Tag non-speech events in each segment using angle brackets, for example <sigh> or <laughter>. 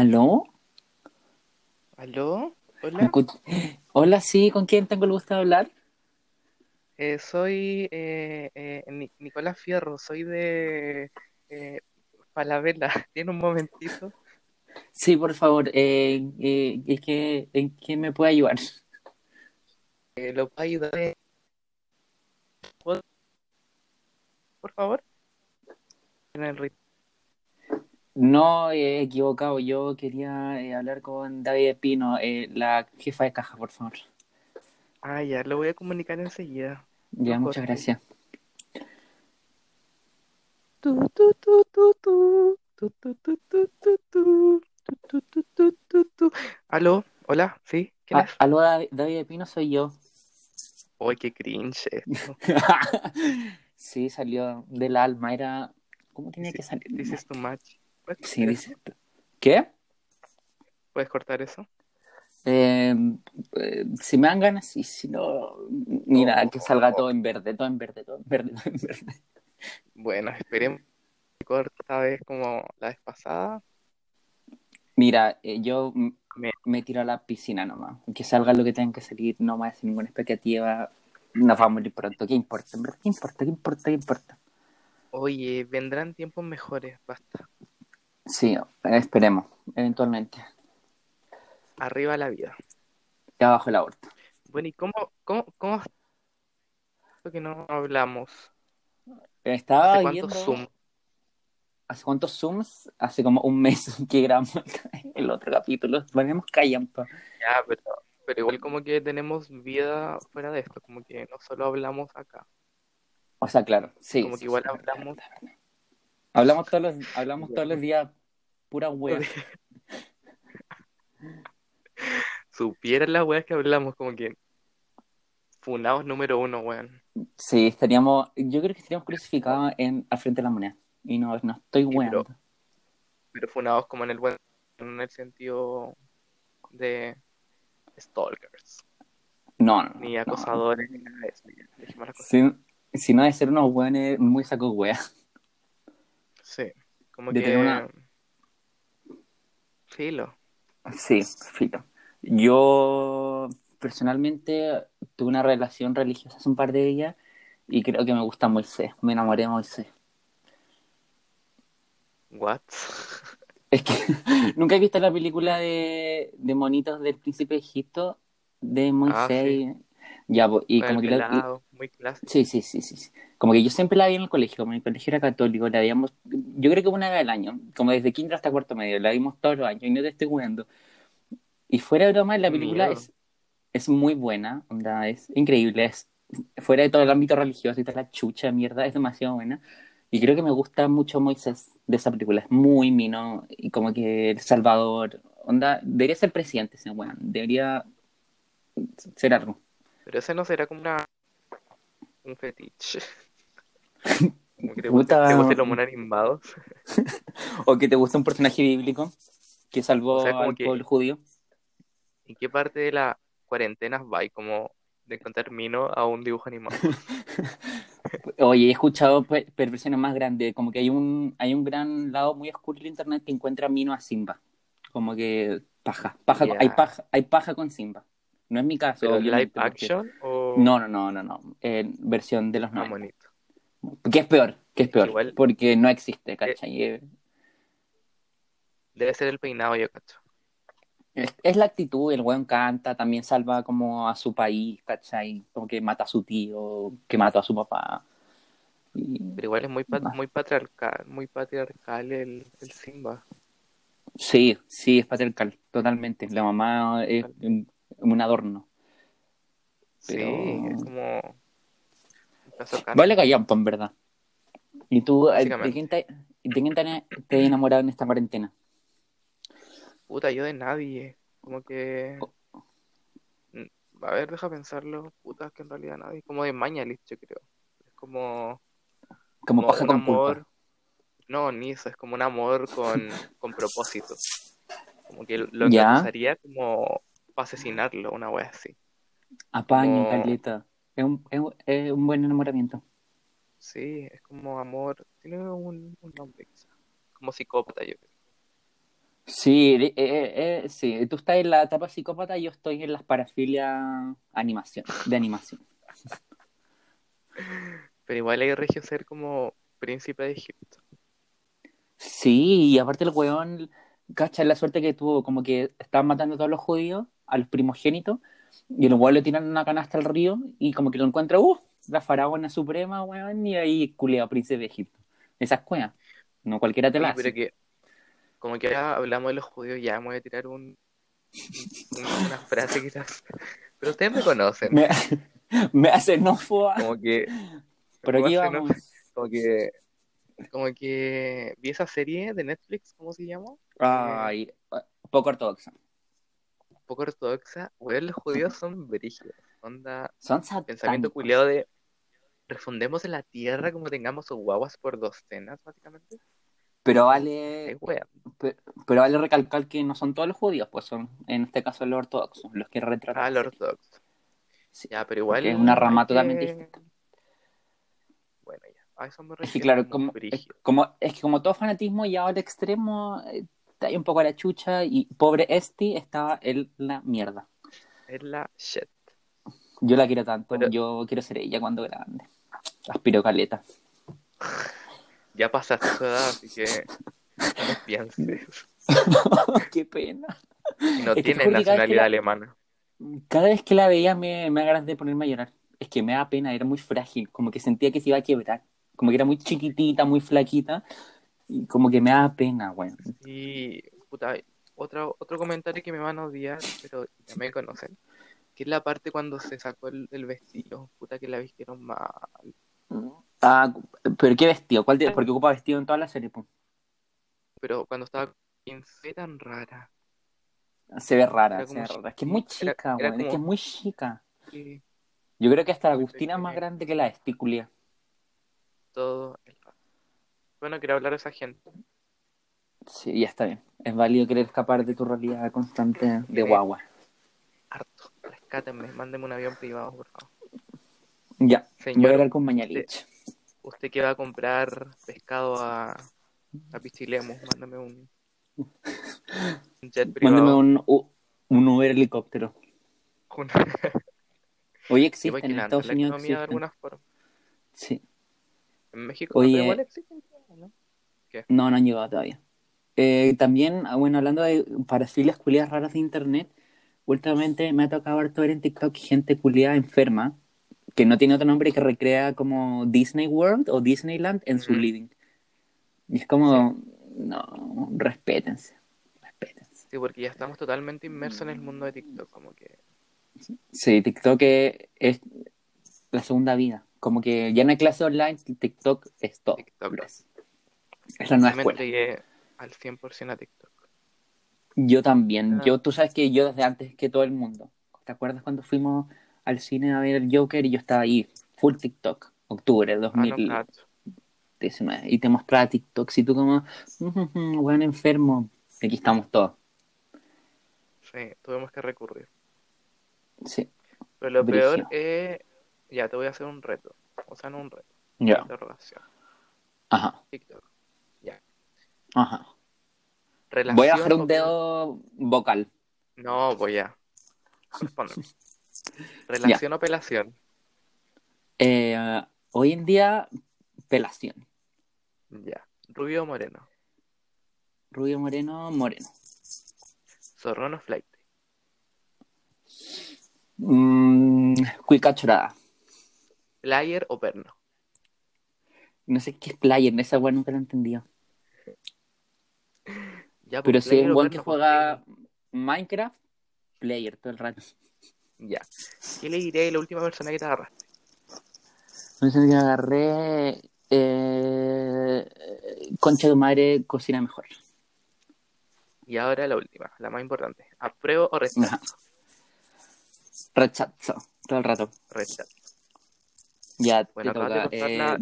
¿Aló? ¿Aló? ¿Me Hola, Hola, sí, ¿con quién tengo el gusto de hablar? eh, soy eh, eh, Ni- Nicolás Fierro, soy de eh, Falabella. <laughs> ¿Tiene un momentito? Sí, por favor, eh, eh, es que, ¿en qué me puede ayudar? Eh, ¿lo puedo ayudar, eh, ¿puedo, por favor? En el rit- no, he equivocado. Yo quería hablar con David Espino, eh, la jefa de caja, por favor. Ah, ya, lo voy a comunicar enseguida. Ya, muchas gracias. Aló, hola, ¿sí? ¿Quién es? Aló, David Espino, soy yo. Uy, qué cringe sí, salió del alma, era... ¿Cómo tenía que salir? Dices tu match. ¿Puedes Sí, dice... ¿Qué? ¿Puedes cortar eso? Eh, eh, si me dan ganas, sí, si no, mira, que salga Oh, todo en verde, todo en verde, todo en verde, todo en verde. bueno, esperemos que corte esta vez como la vez pasada. Mira, eh, yo Me- me tiro a la piscina nomás, que salga lo que tenga que salir, no más sin ninguna expectativa, nos vamos a morir pronto, ¿qué importa? ¿qué importa? ¿Qué importa? ¿Qué importa? Oye, vendrán tiempos mejores, basta. Sí, esperemos, eventualmente, Arriba la vida. ya bajo el aborto. Bueno, ¿y cómo, cómo, cómo que no hablamos? Estaba ¿Hace cuántos viendo, Zoom? ¿hace cuántos Zooms? Hace como un mes <laughs> que grabamos <laughs> el, otro capítulo, ponemos callampa. Ya, pero, pero igual como que tenemos vida fuera de esto, como que no solo hablamos acá, O sea, claro, sí. como que igual sí, es verdad, hablamos. verdad. Hablamos todos los, hablamos todos los días pura wea. <laughs> Supieran las weas que hablamos, como que funados número uno, weón. Sí, estaríamos, yo creo que estaríamos crucificados en, al frente de la moneda. Y no, no estoy Sí, pero, weando. pero funados como en el buen, en el sentido de stalkers, No, no, ni no. acosadores, ni nada de eso. ya. Si, si no de ser unos weones muy saco wea. Sí, como De tener una, que filo. sí, filo. Yo personalmente tuve una relación religiosa hace un par de días y creo que me gusta Moisés. Me enamoré de Moisés. What? Es que <laughs> nunca he visto la película de, de monitos del príncipe de Egipto de Ah, Moisés. sí, y- Ya, y como que la- pelado, muy clásico. sí, sí, sí, sí, sí. Como que yo siempre la vi en el colegio, como mi colegio era católico, la veíamos, yo creo que una vez al año, como desde kinder hasta cuarto medio, la vimos todos los años y no te estoy jugando. Y fuera de broma, la película es, es muy buena, onda, es increíble, es fuera de todo el ámbito religioso y toda la chucha mierda, es demasiado buena. Y creo que me gusta mucho Moisés de esa película, es muy mino y como que El Salvador, onda, debería ser presidente ese weón, debería ser algo. Pero ese no será como una, un fetiche. <laughs> Como que te guste, Puta, te guste los monos animados. <laughs> o que te gusta un personaje bíblico que O salvó sea, como al que, pueblo judío. ¿en qué parte de la cuarentena va? Como de encontrar mino a un dibujo animado. <laughs> Oye, he escuchado pe- perversiones más grandes, como que hay un, hay un gran lado muy oscuro en internet que encuentra Mino a Simba. Como que paja, paja, hay paja, hay paja con Simba. No es mi caso, ¿Pero live porque... action o No, no, no, no, no. Eh, versión de los ah, 90. bonito? ¿Qué es peor? ¿Qué es que peor? igual Porque no existe, eh, ¿cachai? Eh, debe ser el peinado, yo cacho. Es, es la actitud, el weón canta, también salva como a su país, ¿cachai? Como que mata a su tío, que mató a su papá. Y... Pero igual es muy, pat- muy patriarcal, muy patriarcal el, el Simba. Sí, sí, es patriarcal, totalmente. La mamá es un, un adorno, Sí, es como vale canon, callampa, en verdad. ¿Y tú, eh, de quién te, de quién te, te has enamorado en esta cuarentena? Puta, yo de nadie. Como que. Mm, A ver, deja pensarlo. Puta, es que en realidad nadie. Como de Mañalich, yo creo. Es como, Como como paja un con pulpa. amor. No, ni eso, es como un amor con, con propósito. Como que lo ¿Ya? encausaría como para asesinarlo, una wea así. Apaño, Carlita. Es un, es, un- es un buen enamoramiento. sí, es como amor. Tiene un, un nombre quizá. Como psicópata, yo creo. Sí, eh, eh, eh, sí, tú estás en la etapa psicópata y yo estoy en las parafilias animación, de animación. <laughs> Pero igual hay regio ser como príncipe de Egipto. Sí, y aparte el weón, cacha la suerte que tuvo, como que estaban matando a todos los judíos, a los primogénitos, y el weón le tiran una canasta al río y como que lo encuentra, uh, la faraona suprema, weón, y ahí culeado príncipe de Egipto. Esas cuevas, no cualquiera te la Sí, pero que, como que ahora hablamos de los judíos, ya me voy a tirar un, un- una frase quizás. Pero ustedes me conocen. Me, <laughs> me hace no. Como que, Pero ¿cómo aquí vamos. como que, como que vi esa serie de Netflix, ¿cómo se llama? Ay, poco ortodoxa. Poco ortodoxa, weón, los judíos son brígidos. Onda, Son pensamiento culiado de refundemos en la tierra como tengamos guaguas por docenas, básicamente. Pero vale, pe- pero vale recalcar que no son todos los judíos, pues son, en este caso, los ortodoxos, los que retratan. Ah, los ortodoxos. Sí. Ya, pero igual. Es una rama hay totalmente que- distinta. Bueno, ya. A eso me Es que claro, como es, como, es que como todo fanatismo ya al extremo, eh, está ahí un poco a la chucha y pobre Esti estaba en la mierda. Es la shit. Yo la quiero tanto, Pero- yo quiero ser ella cuando grande. Aspiro caleta. <laughs> Ya pasaste su edad, así que no pienses. <laughs> Qué pena. No Es que te tiene juro que cada vez que nacionalidad la- alemana. Cada vez que la veía me, me ganas de ponerme a llorar. Es que me da pena, era muy frágil, como que sentía que se iba a quebrar. Como que era muy chiquitita, muy flaquita. Y como que me da pena, weón. Y, puta, otro, otro comentario que me van a odiar, pero ya me conocen. Que es la parte cuando se sacó el, el vestido. Puta, que la vistieron mal. Ah, pero ¿qué vestido? ¿Cuál de- Porque ocupa vestido en toda la serie, pues. Pero cuando estaba ¿quién fue tan rara? Se ve rara, se ve rara. Es que es muy chica, era. Es que es muy chica. Que Yo creo que hasta la Agustina es más grande que la Esticulia. todo. Bueno, quiero hablar a esa gente. Sí, ya está bien. Es válido querer escapar de tu realidad constante de guagua. Harto. Rescátenme, mándenme un avión privado, por favor. Ya, voy a Señor, hablar con Mañalich. usted que va a comprar pescado a, a Pichilemu, mándame un, un jet privado. Mándame un, un Uber helicóptero. Hoy existen, en Estados la Unidos de alguna forma. Sí. En México Oye. pero igual existen, ¿no? No, no han llegado todavía. Eh, también, ah, bueno, hablando de parafilias culiadas raras de internet, últimamente me ha tocado harto ver en TikTok gente culiada enferma, que no tiene otro nombre que recrea como Disney World o Disneyland en su living. Y es como, no, respétense, respétense. Sí, porque ya estamos totalmente inmersos en el mundo de TikTok, como que Sí, TikTok es, es la segunda vida. Como que ya no hay clase online, TikTok es todo. TikTok. Es, es la nueva escuela. entregué al 100% a TikTok. Yo también. Ah. Yo, tú sabes que yo desde antes que todo el mundo. ¿Te acuerdas cuando fuimos al cine a ver el Joker y yo estaba ahí, full TikTok, octubre de Ah, no, 2019, cacho. y te mostraba TikTok, y tú como, "Ujujú, weón enfermo, y aquí estamos todos. Sí, tuvimos que recurrir. Sí, Pero lo peor es, ya te voy a hacer un reto. O sea, no un reto, ya, interrogación. ajá, TikTok. Ajá. Relación Voy a o- un dedo vocal. No, voy a. Respóndeme. <laughs> Relación o pelación. Eh, hoy en día, pelación. Ya. Rubio o moreno. Rubio moreno, moreno. Zorrón o flight. Mm, cuica chorada. Player o perno. No sé qué es player, esa weón nunca la he entendido. Ya, Pero pues, si es un que pues, juega Minecraft, player todo el rato. <laughs> Ya. ¿Qué le diré a la última persona que te agarraste? No sé que agarré. Eh, concha de madre, cocina mejor. Y ahora la última, la más importante. ¿Apruebo o rechazo? Rechazo, todo el rato. Rechazo. Ya, Bueno, te toca. de eh,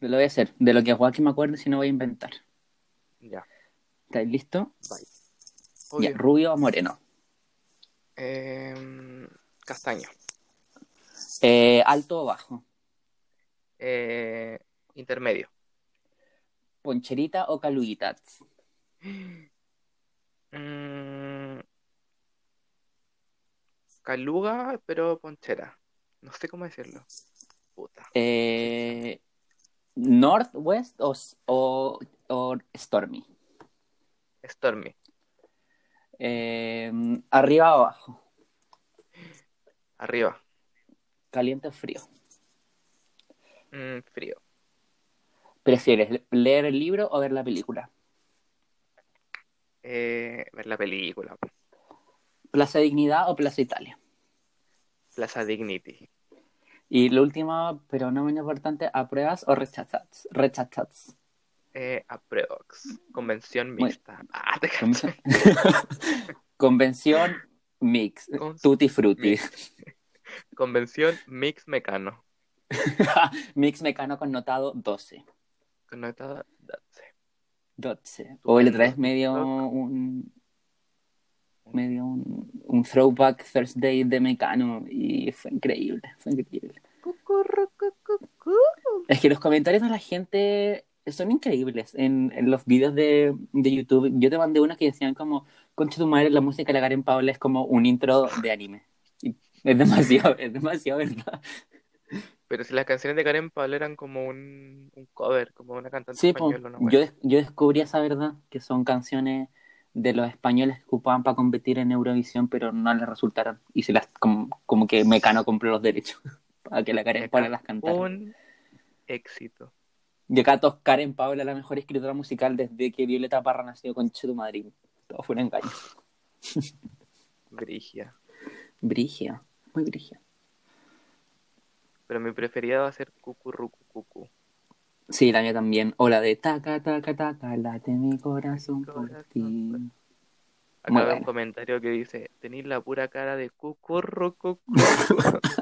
Lo voy a hacer. De lo que Joaquín me acuerde, si no voy a inventar. Ya. ¿Estáis listo? Bye. Ya, rubio o moreno. Em, castaño. Eh, alto o bajo. Eh, intermedio. Poncherita o caluguitas. Mm, Caluga, pero ponchera. No sé cómo decirlo. Puta. Eh, Northwest o, o, o Stormy. Stormy. Eh, arriba o abajo. Arriba. Caliente o frío. Mm, frío. ¿Prefieres leer el libro o ver la película? Eh, ver la película. ¿Plaza Dignidad o Plaza Italia? Plaza Dignity. Y lo último, pero no menos importante, ¿apruebas o rechazas? Rechazas. Eh, Aprox. Convención mixta. <laughs> Ah, te Convención, <laughs> Mix. Con- Tutti Frutti. <laughs> Convención Mix Mecano. Mix Mecano connotado 12. Connotada Datse. 12. O le traes medio un medio un, un throwback Thursday de Mecano y fue increíble, fue increíble. Es que los comentarios de la gente son increíbles en, en los videos de, de YouTube. Yo te mandé unos que decían como, concha tu madre, la música de la Karen Paola es como un intro de anime. Y es demasiado, es demasiado verdad. Pero si las canciones de Karen Pablo eran como un, un cover, como una cantante Sí, po, española, ¿no? yo, des- yo descubrí esa verdad, que son canciones de los españoles que ocupaban para competir en Eurovisión, pero no les resultaron. Y se las, como, como que Mecano compró los derechos <laughs> para que la Karen Paola las cantara. Un éxito. Y acá todos Karen Paola, la mejor escritora musical desde que Violeta Parra nació con Cheto Madrid. Todo fue un engaño. <laughs> Brigia. Brigia, muy brigia. Pero mi preferida va a ser Cucurrucucucu. Sí, la mía también. O la de taca, taca, taca, late mi corazón por Corazón ti. por- Acá Muy veo un comentario que dice, tenéis la pura cara de Cucurrucucu. <laughs>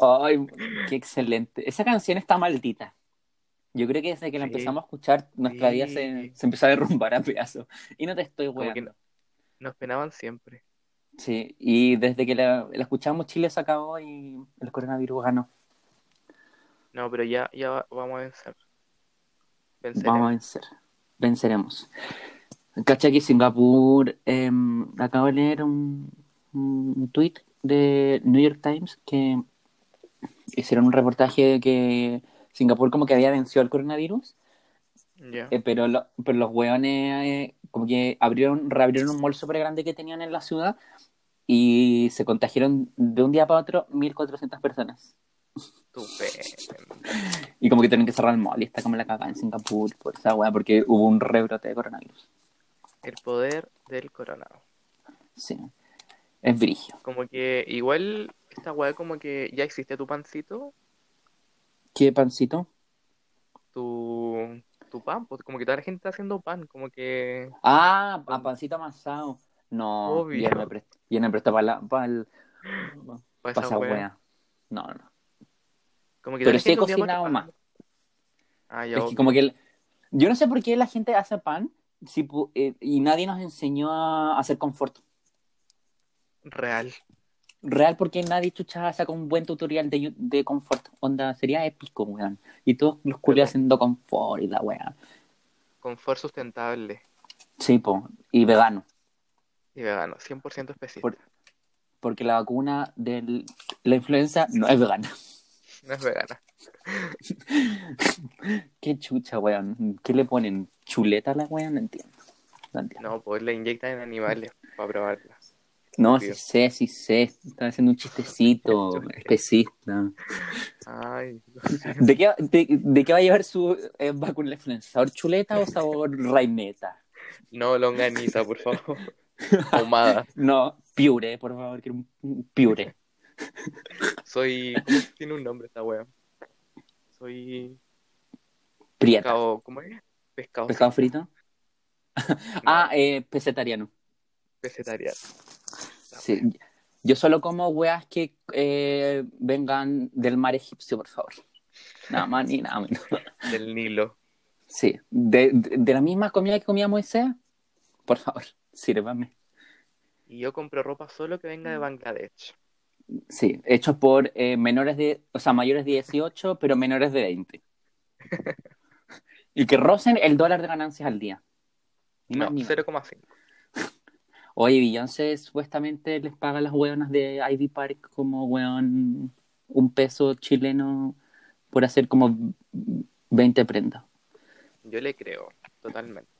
Ay, qué excelente. Esa canción está maldita. Yo creo que desde que la Sí. empezamos a escuchar, nuestra vida se, se empezó a derrumbar a pedazos. Y no te estoy weando. Nos penaban siempre. Sí, y desde que la, la escuchamos, Chile se acabó y el coronavirus ganó. No, pero ya, ya va- vamos a vencer. Venceremos. Vamos a vencer. Venceremos. Cacha que Singapur, eh, acabo de leer un, un tweet de New York Times que hicieron un reportaje de que Singapur como que había vencido el coronavirus, eh, pero, lo- pero los hueones eh, como que abrieron, reabrieron un mall súper grande que tenían en la ciudad y se contagiaron de un día para otro 1.400 personas. Estupendo. Y como que tienen que cerrar el mall y está como la cagada en Singapur por esa hueá porque hubo un rebrote de coronavirus. El poder del coronado. Sí. Es brigio. Como que igual esta weá como que ya existe tu pancito, ¿Qué pancito? tu, tu pan, pues como que toda la gente está haciendo pan, como que Ah, a pancito amasado. No, Obvio. ya me prestó, ya me prestó para el, para para esa wea. No, no. Como que Pero la sí he cocinado más. pan. Ah, ya, Es que como que el- yo no sé por qué la gente hace pan si, eh, y nadie nos enseñó a hacer confort. Real. Real porque nadie chucha saca un buen tutorial de, de confort. Onda, sería épico, weón. Y todos los culios haciendo confort y la wea. Confort sustentable Sí, po. Y vegano. y vegano, 100% específico. Por- porque la vacuna de la influenza no es vegana. No es vegana. <laughs> Qué chucha, weón. ¿Qué le ponen? ¿Chuleta a la weón? No entiendo. No entiendo. No, pues la inyectan en animales para probarla. No, sí sé, sí sé. Estaba haciendo un chistecito <laughs> especista. Ay, <laughs> ¿De qué, de, de qué va a llevar su eh, vacuna? ¿Sabor chuleta o sabor raineta? no, longanita, por favor. <laughs> Ahumada. No, piure, por favor, quiero un- piure. Soy. ¿Cómo tiene un nombre esta wea? Soy. Prieta. Pescado. ¿Cómo es? Pescado. ¿Pescado frito? Ah, eh, pesetariano. Pesetariano. Sí. Yo solo como weas que eh, vengan del mar egipcio, por favor. Nada más ni nada menos. <laughs> Del Nilo. Sí. De, de, de la misma comida que comía Moisés, por favor, <laughs> sírvame. Y yo compro ropa solo que venga de Bangladesh. Sí, hechos por eh, menores de, o sea, mayores de 18, pero menores de 20. <laughs> y que rocen el dólar de ganancias al día. Ni No, más ni menos. 0,5. Oye, Beyoncé supuestamente les paga a las hueonas de Ivy Park como hueón un peso chileno por hacer como 20 prendas. Yo le creo, totalmente.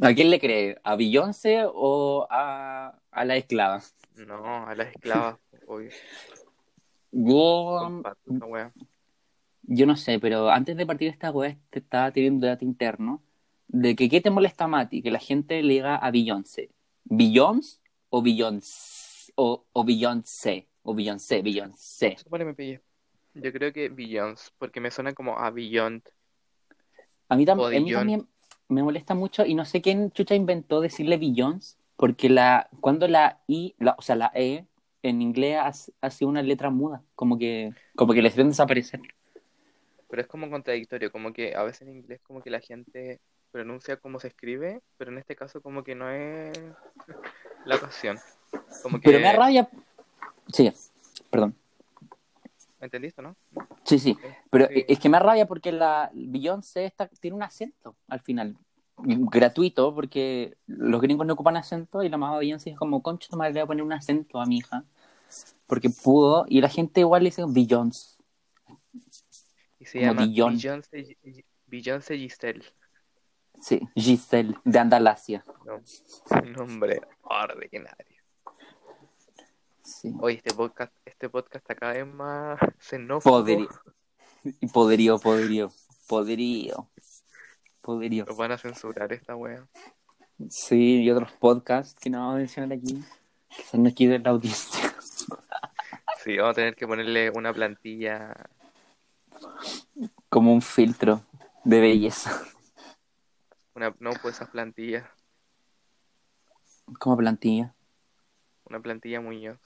¿A quién le cree? ¿A Beyoncé o a, a la esclava? No, a las esclavas, <laughs> obvio. Yo, no sé, pero antes de partir esta wea te estaba teniendo un debate interno de que qué te molesta a ti, que la gente le diga a Beyoncé, ¿Beyoncé o Beyoncé? O, o Beyoncé, o Beyoncé, Beyoncé. Supone me pillé. Yo creo que Beyoncé, porque me suena como a Beyond. A mí, tam- O a mí Billon. también me molesta mucho y no sé quién chucha inventó decirle Beyoncé, porque la, cuando la I, la- o sea, la E en inglés ha, ha sido una letra muda, como que, como que les deben desaparecer. Pero es como contradictorio, como que a veces en inglés como que la gente pronuncia como se escribe, pero en este caso como que no es la ocasión. Como que... Pero me rabia. Sí, perdón. ¿Me entendiste, no? Sí, sí. Pero Sí. es que me rabia porque la Beyoncé tiene un acento al final. Gratuito, porque los gringos no ocupan acento y la mamá Beyoncé es como, concha, madre le voy a poner un acento a mi hija. Porque pudo, y la gente igual le dice Beyoncé. Y se Como llama. Beyoncé, Beyoncé Giselle. Sí, Giselle, de Andalasia. No, un nombre ordinario. Sí. Oye, este podcast, este podcast está cada vez más xenófobo. Poderío. Poderío, poderío. Poderío. Poderío. Nos van a censurar esta wea. Sí, y otros podcasts que no vamos a mencionar aquí. Que se nos quede la audiencia. <laughs> Sí, vamos a tener que ponerle una plantilla. Como un filtro de belleza. Una, no, pues esas plantillas. Como plantilla. Una plantilla Muñoz.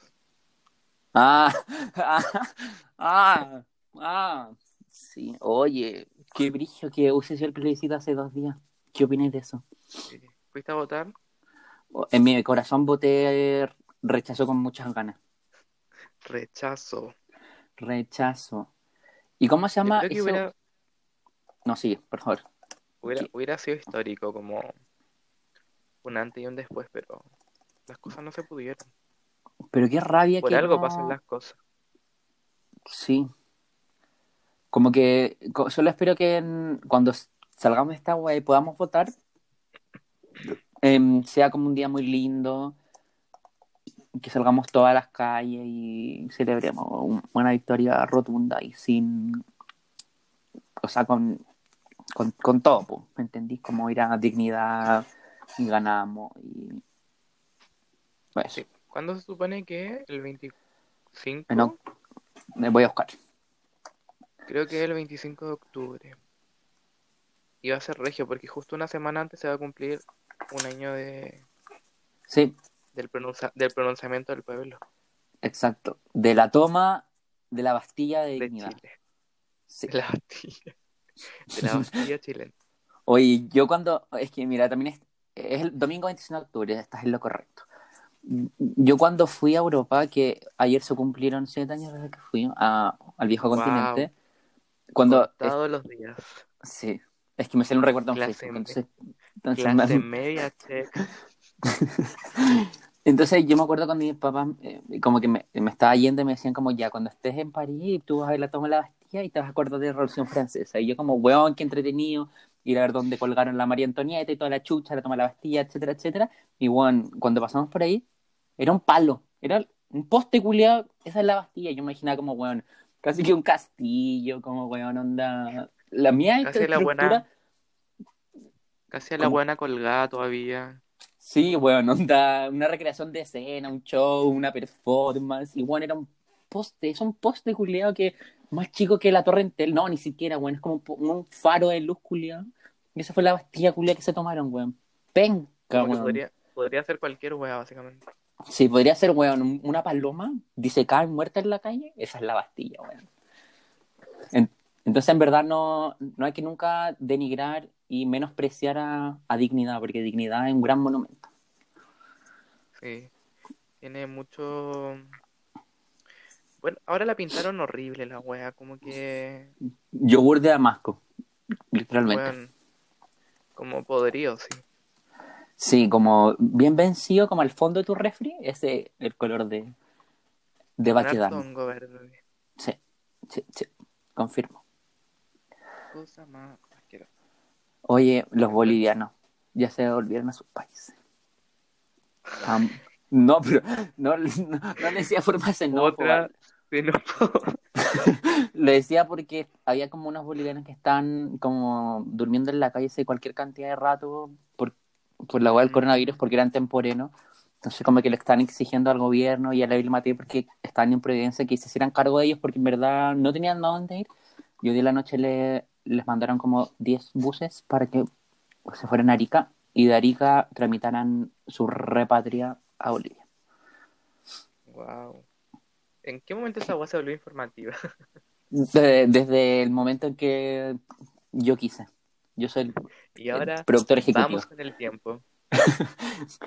Ah, ah, <laughs> ah, ah. Sí, oye, qué brillo que use el plebiscito hace dos días. ¿Qué opináis de eso? Sí. ¿Fuiste a votar? En mi corazón voté rechazo con muchas ganas. Rechazo. Rechazo. ¿Y cómo se llama eso? hubiera, No, sigue, por favor. Hubiera, ¿Qué? hubiera sido histórico como un antes y un después, pero las cosas no se pudieron. Pero qué rabia Por que algo no- pasan las cosas. Sí. Como que solo espero que en- cuando salgamos de esta web y podamos votar, em, sea como un día muy lindo, que salgamos todas las calles y celebremos un- una victoria rotunda y sin, o sea, con, con, con todo, po, ¿me entendís? Como ir a dignidad y ganamos y... Pues, Sí. ¿Cuándo se supone que? ¿El 25? bueno, me voy a buscar. Creo que es el 25 de octubre. Y va a ser regio, porque justo una semana antes se va a cumplir un año de, Sí, del, pronuncia- del pronunciamiento del pueblo Exacto. De la toma de la Bastilla de de Dignidad. Chile. Sí. De la Bastilla. De la <laughs> Bastilla chilena. Oye, yo cuando. Es que, mira, también es, es el domingo 25 de octubre, estás en lo correcto. Yo cuando fui a Europa, que ayer se cumplieron siete años desde que fui a- al viejo Wow. continente, cuando. Todos los días. sí, es que me salió un recuerdo en Clase Facebook. Entonces, entonces, Clase me- media <laughs> entonces yo me acuerdo cuando mis papás, eh, como que me, me estaba yendo y me decían, como ya, cuando estés en París, tú vas a ver la toma de la Y te vas a acordar de la Revolución Francesa. Y yo, como, weón, qué entretenido ir a ver dónde colgaron la María Antonieta y toda la chucha, la toma la Bastilla, etcétera, etcétera. Y weón, cuando pasamos por ahí, era un palo, era un poste culiado, esa es la Bastilla. Yo imaginaba como, weón, casi que un castillo, como, weón, onda. La mía Casi la buena- Casi a la buena colgada todavía. Sí, bueno, onda, una recreación de escena, un show, una performance, y bueno, era un poste, es un poste culiado que más chico que la Torre Entel, no, ni siquiera, bueno, es como un, faro de luz culiado. Y esa fue la Bastilla culiada que se tomaron, weón. Penca, weón. podría, podría ser cualquier wea, básicamente. Sí, podría ser, weón, un- una paloma disecada y muerta en la calle, esa es la Bastilla, weón. En- entonces, en verdad, no, no hay que nunca denigrar y menospreciar a, a dignidad, porque dignidad es un gran monumento. Sí. Tiene mucho. Bueno, ahora la pintaron horrible la wea, como que. Yogur de Damasco, literalmente. Como poderío, sí. Sí, como bien vencido, como al fondo de tu refri, ese es el color de, de Baquedano. verde. Sí, sí, sí, confirmo. Cosa más. Oye, los bolivianos ya se volvieron a sus países. No, pero no, <laughs> no, no le decía forma xenófoba. Otra <laughs> <laughs> Lo decía porque había como unos bolivianos que están como durmiendo en la calle hace cualquier cantidad de rato por, por la hueá del Mm. coronavirus porque eran temporenos. Entonces como que le están exigiendo al gobierno y a la Vil Mateo porque estaban en Providencia que se hicieran cargo de ellos porque en verdad no tenían a dónde ir. Y hoy en la noche le, les mandaron como 10 buses para que se fueran a Arica y de Arica tramitaran su repatria a Bolivia. Wow. ¿En qué momento esa voz se volvió informativa? <laughs> De- desde el momento en que yo quise. Yo soy el Y ahora el productor ejecutivo. vamos con el tiempo. <laughs>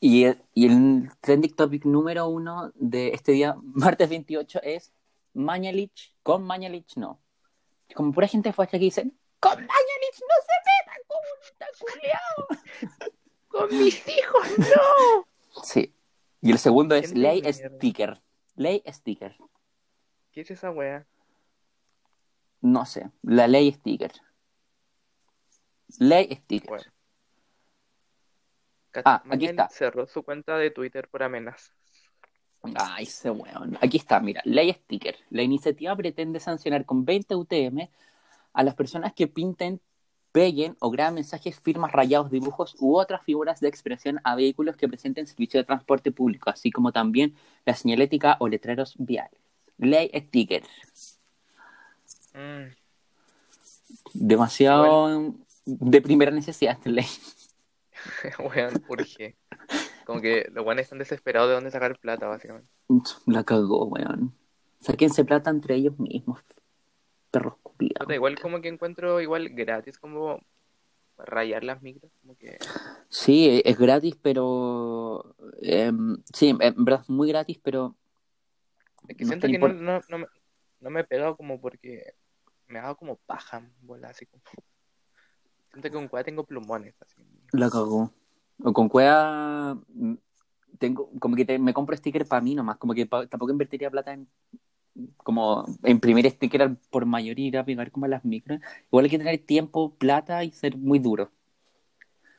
Y, el- y el trending topic número uno de este día, martes 28, es Mañalich. Con Mañalich no. Como pura gente facha que dice, con Mañalich no se metan, comunista culiao. ¡Con mis hijos, no! <laughs> Sí. Y el segundo es ley sticker. Ley sticker. ¿Qué es esa wea? No sé. La ley sticker. Ley sticker. Bueno. Ah, aquí está. cerró su cuenta de Twitter por amenazas. Ay, ese weón. Aquí está, mira, ley sticker. La iniciativa pretende sancionar con 20 UTM a las personas que pinten, peguen o graben mensajes, firmas, rayados, dibujos u otras figuras de expresión a vehículos que presenten servicio de transporte público, así como también la señalética o letreros viales. Ley sticker. Mm, Demasiado de primera necesidad esta <laughs> ley. <laughs> weón, urge. Como que los weones están desesperados de dónde sacar plata, básicamente. La cagó, weón. Sáquense plata entre ellos mismos. Perros igual como que encuentro igual gratis como rayar las micros, como que Sí, es gratis, pero... em, sí, en verdad es muy gratis, pero... es que no siento que no, impor- no, no, me, no me he pegado como porque me ha dado como paja, bola, así como. <laughs> Siento que con cueva tengo plumones, así. La cagó. O con cueva... mm, Tengo, como que te- me compro sticker para mí nomás, como que pa- tampoco invertiría plata en como imprimir sticker al- por mayoría y ir a pegar como a las micros. Igual hay que tener tiempo, plata y ser muy duro.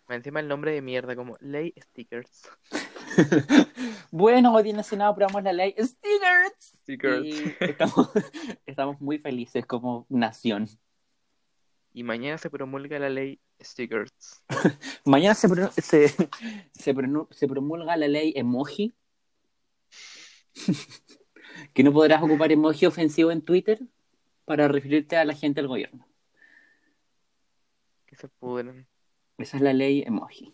Encima el nombre de mierda, como Ley Stickers. <laughs> Bueno, hoy en el Senado aprobamos la ley Stickers. Stickers. Y estamos, <laughs> estamos muy felices como nación. Y mañana se promulga la ley Stickers. <laughs> Mañana se, pro- se, se, se promulga la ley emoji. Que no podrás ocupar emoji ofensivo en Twitter para referirte a la gente del gobierno. Que se pudren. Esa es la ley emoji.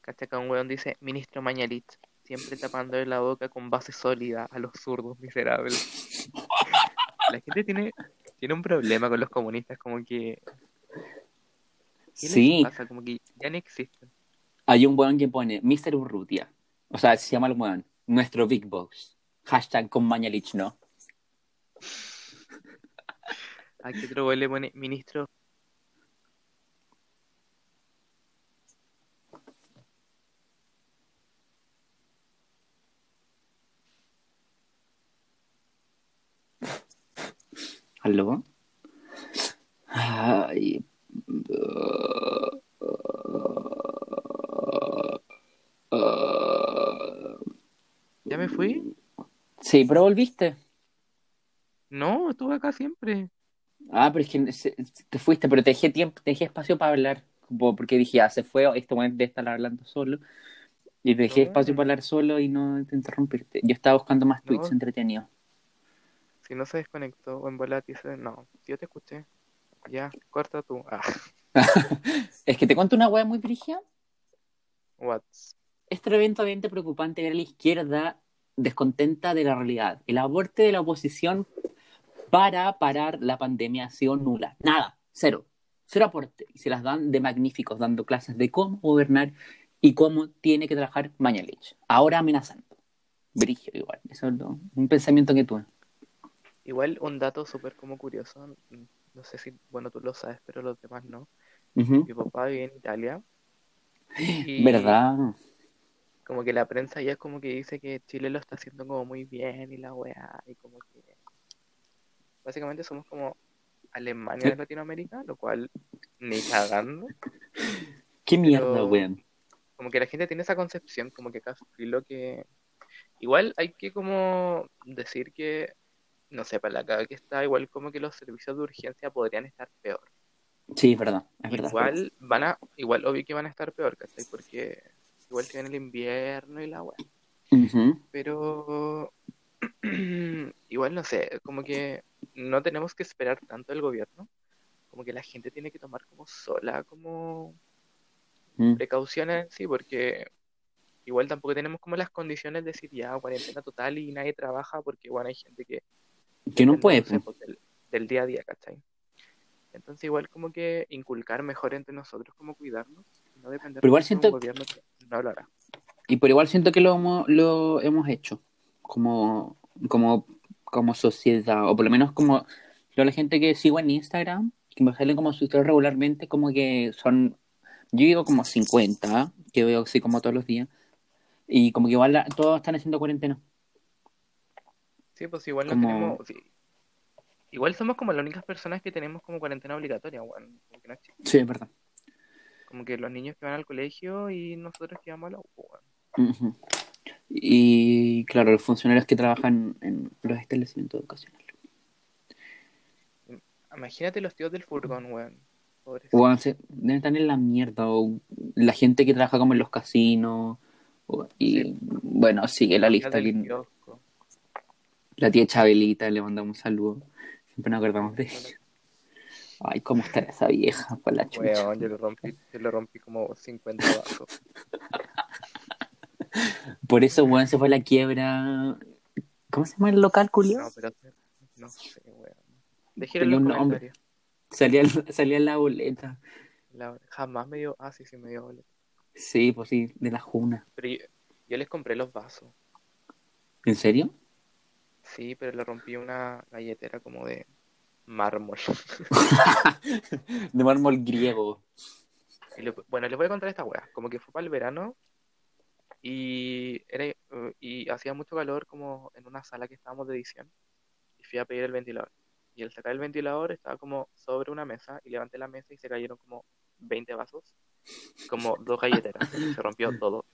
Cacha acá un weón dice, ministro Mañalit, siempre tapándole la boca con base sólida a los zurdos miserables. <laughs> La gente tiene, tiene un problema con los comunistas, como que... ¿Qué les Sí, pasa? Como que ya no existen. hay un weón que pone Mr. Urrutia. O sea, se llama el weón. Nuestro Big Box. Hashtag con Mañalich, ¿no? Aquí otro weón le pone, ministro... ¿Aló? Ay. ¿Ya me fui? Sí, pero volviste. No, estuve acá siempre. Ah, pero es que te fuiste, pero te dejé tiempo, te dejé espacio para hablar. Porque dije, ah, se fue, este momento de estar hablando solo. Y te dejé No. espacio para hablar solo y no te interrumpirte. Yo estaba buscando más tweets entretenidos. Si no se desconectó o en dice, no, yo te escuché. Ya, corta tú. Ah, <laughs> Es que te cuento una wea muy brígida. what? Es tremendamente preocupante ver a la izquierda descontenta de la realidad. El aporte de la oposición para parar la pandemia ha sido nula. Nada, cero. Cero aporte. Y se las dan de magníficos, dando clases de cómo gobernar y cómo tiene que trabajar Mañalich. Ahora amenazando. Brigio igual. Eso es lo- un pensamiento que tuve. Igual un dato súper como curioso, no sé si, bueno, tú lo sabes, pero los demás no. Mi papá vive en Italia Y ¿Verdad? Como que la prensa ya es como que dice que Chile lo está haciendo como muy bien y la weá, y como que básicamente somos como Alemania de Latinoamérica, lo cual ni cagando. ¿Qué mierda, weón? Como que la gente tiene esa concepción, como que casi lo que... Igual hay que como decir que, no sé, para la caga que está, igual como que los servicios de urgencia podrían estar peor. Sí, es verdad, es verdad. Igual van a, igual obvio que van a estar peor, ¿cachai? Porque igual tienen el invierno y la weá. Pero <clears throat> igual no sé, como que no tenemos que esperar tanto del gobierno, como que la gente tiene que tomar como sola, como Mm. precauciones en sí, porque igual tampoco tenemos como las condiciones de decir ya cuarentena total y nadie trabaja, porque bueno, hay gente que Que no puede. sé, pues, del, del día a día, ¿cachai? Entonces igual como que inculcar mejor entre nosotros como cuidarnos no depender Pero igual tanto de siento un gobierno que no. Y por igual siento que lo hemos, lo hemos hecho como, como, como sociedad, o por lo menos como yo la gente que sigo en Instagram, que me salen como sus historias regularmente, como que son, yo digo como 50, que veo así como todos los días, y como que igual la- todos están haciendo cuarentena. Sí, pues igual no Como- tenemos... sí. Igual somos como las únicas personas que tenemos como cuarentena obligatoria, weón. No. Sí, es verdad. Como que los niños que van al colegio y nosotros que vamos a la U, weón. Ujú. Y claro, los funcionarios que trabajan en los establecimientos educacionales. Imagínate los tíos del furgón, weón. O se- deben estar en la mierda, o la gente que trabaja como en los casinos, o- y Sí. bueno, sigue la lista. kiosco. La tía Chabelita, le mandamos un saludo. Siempre nos acordamos de ella. Ay, cómo estará esa vieja, por la chucha. Weón, yo le rompí, yo le rompí como 50 vasos. Por eso, weón, se fue a la quiebra. ¿Cómo se llama el local, Julio? No, pero no sé, weón. Déjenlo en los un nombre. Salía, salía la boleta. La- jamás me dio. Ah, sí, sí, me dio boleto. Sí, pues sí, de la Juna. Pero yo, yo les compré los vasos. ¿En serio? Sí, pero le rompí una galletera como de mármol. <laughs> De mármol griego. Le- bueno, les voy a contar esta weá. Como que fue para el verano y, era, y hacía mucho calor como en una sala que estábamos de edición. Y fui a pedir el ventilador. Y al sacar el ventilador estaba como sobre una mesa y levanté la mesa y se cayeron como 20 vasos. Como dos galleteras. <laughs> Se rompió todo.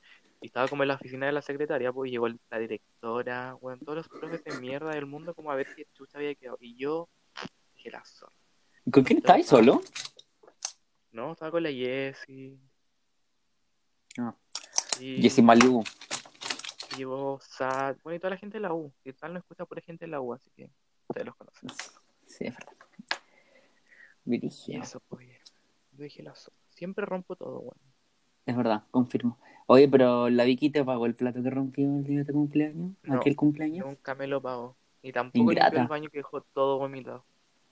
Y estaba como en la oficina de la secretaria, pues y llegó la directora, bueno, todos los profes de mierda del mundo como a ver qué chucha había quedado. Y yo dije la zorra. ¿Con quién estabas solo? No, estaba con la Jessie. Ah. Y Jessy Malibu. llevó Sad, bueno, y toda la gente de la U. Y tal no escucha por gente de la U, así que ustedes los conocen. Sí, es verdad. Y Virigio. eso, pues. Yo dije la zorra. Siempre rompo todo, bueno. Es verdad, confirmo. Oye, pero la Vicky te pagó el plato que rompió el día de tu cumpleaños, No. aquel cumpleaños, Nunca me lo pago. Y tampoco limpió el baño que dejó todo vomitado.